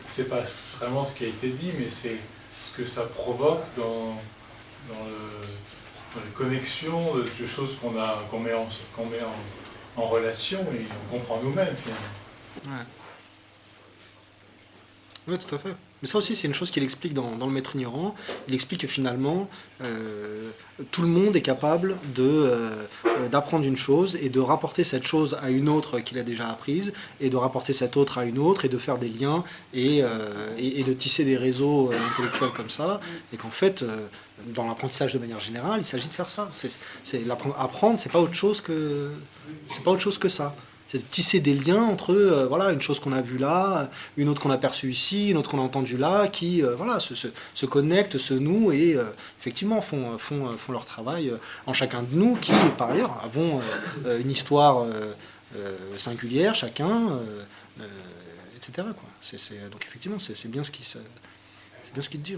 c'est pas vraiment ce qui a été dit, mais c'est ce que ça provoque dans, dans le les connexions de choses qu'on qu'on met, en, met en, relation et on comprend nous-mêmes finalement. Oui, tout à fait. Mais ça aussi, c'est une chose qu'il explique dans, le Maître ignorant. Il explique que finalement, euh, tout le monde est capable euh, d'apprendre une chose et de rapporter cette chose à une autre qu'il a déjà apprise, et de rapporter cette autre à une autre, et de faire des liens, et, euh, de tisser des réseaux intellectuels comme ça. Et qu'en fait, dans l'apprentissage de manière générale, il s'agit de faire ça. C'est, apprendre, c'est pas autre chose que, c'est pas autre chose que ça c'est de tisser des liens entre euh, voilà, une chose qu'on a vue là, une autre qu'on a perçue ici, une autre qu'on a entendue là, qui euh, voilà, se, se, se, connectent, se nouent et euh, effectivement font, leur travail en chacun de nous qui, par ailleurs, avons une histoire singulière, chacun, etc. Quoi. donc effectivement, c'est, bien ce qui se, c'est bien ce qu'il dit.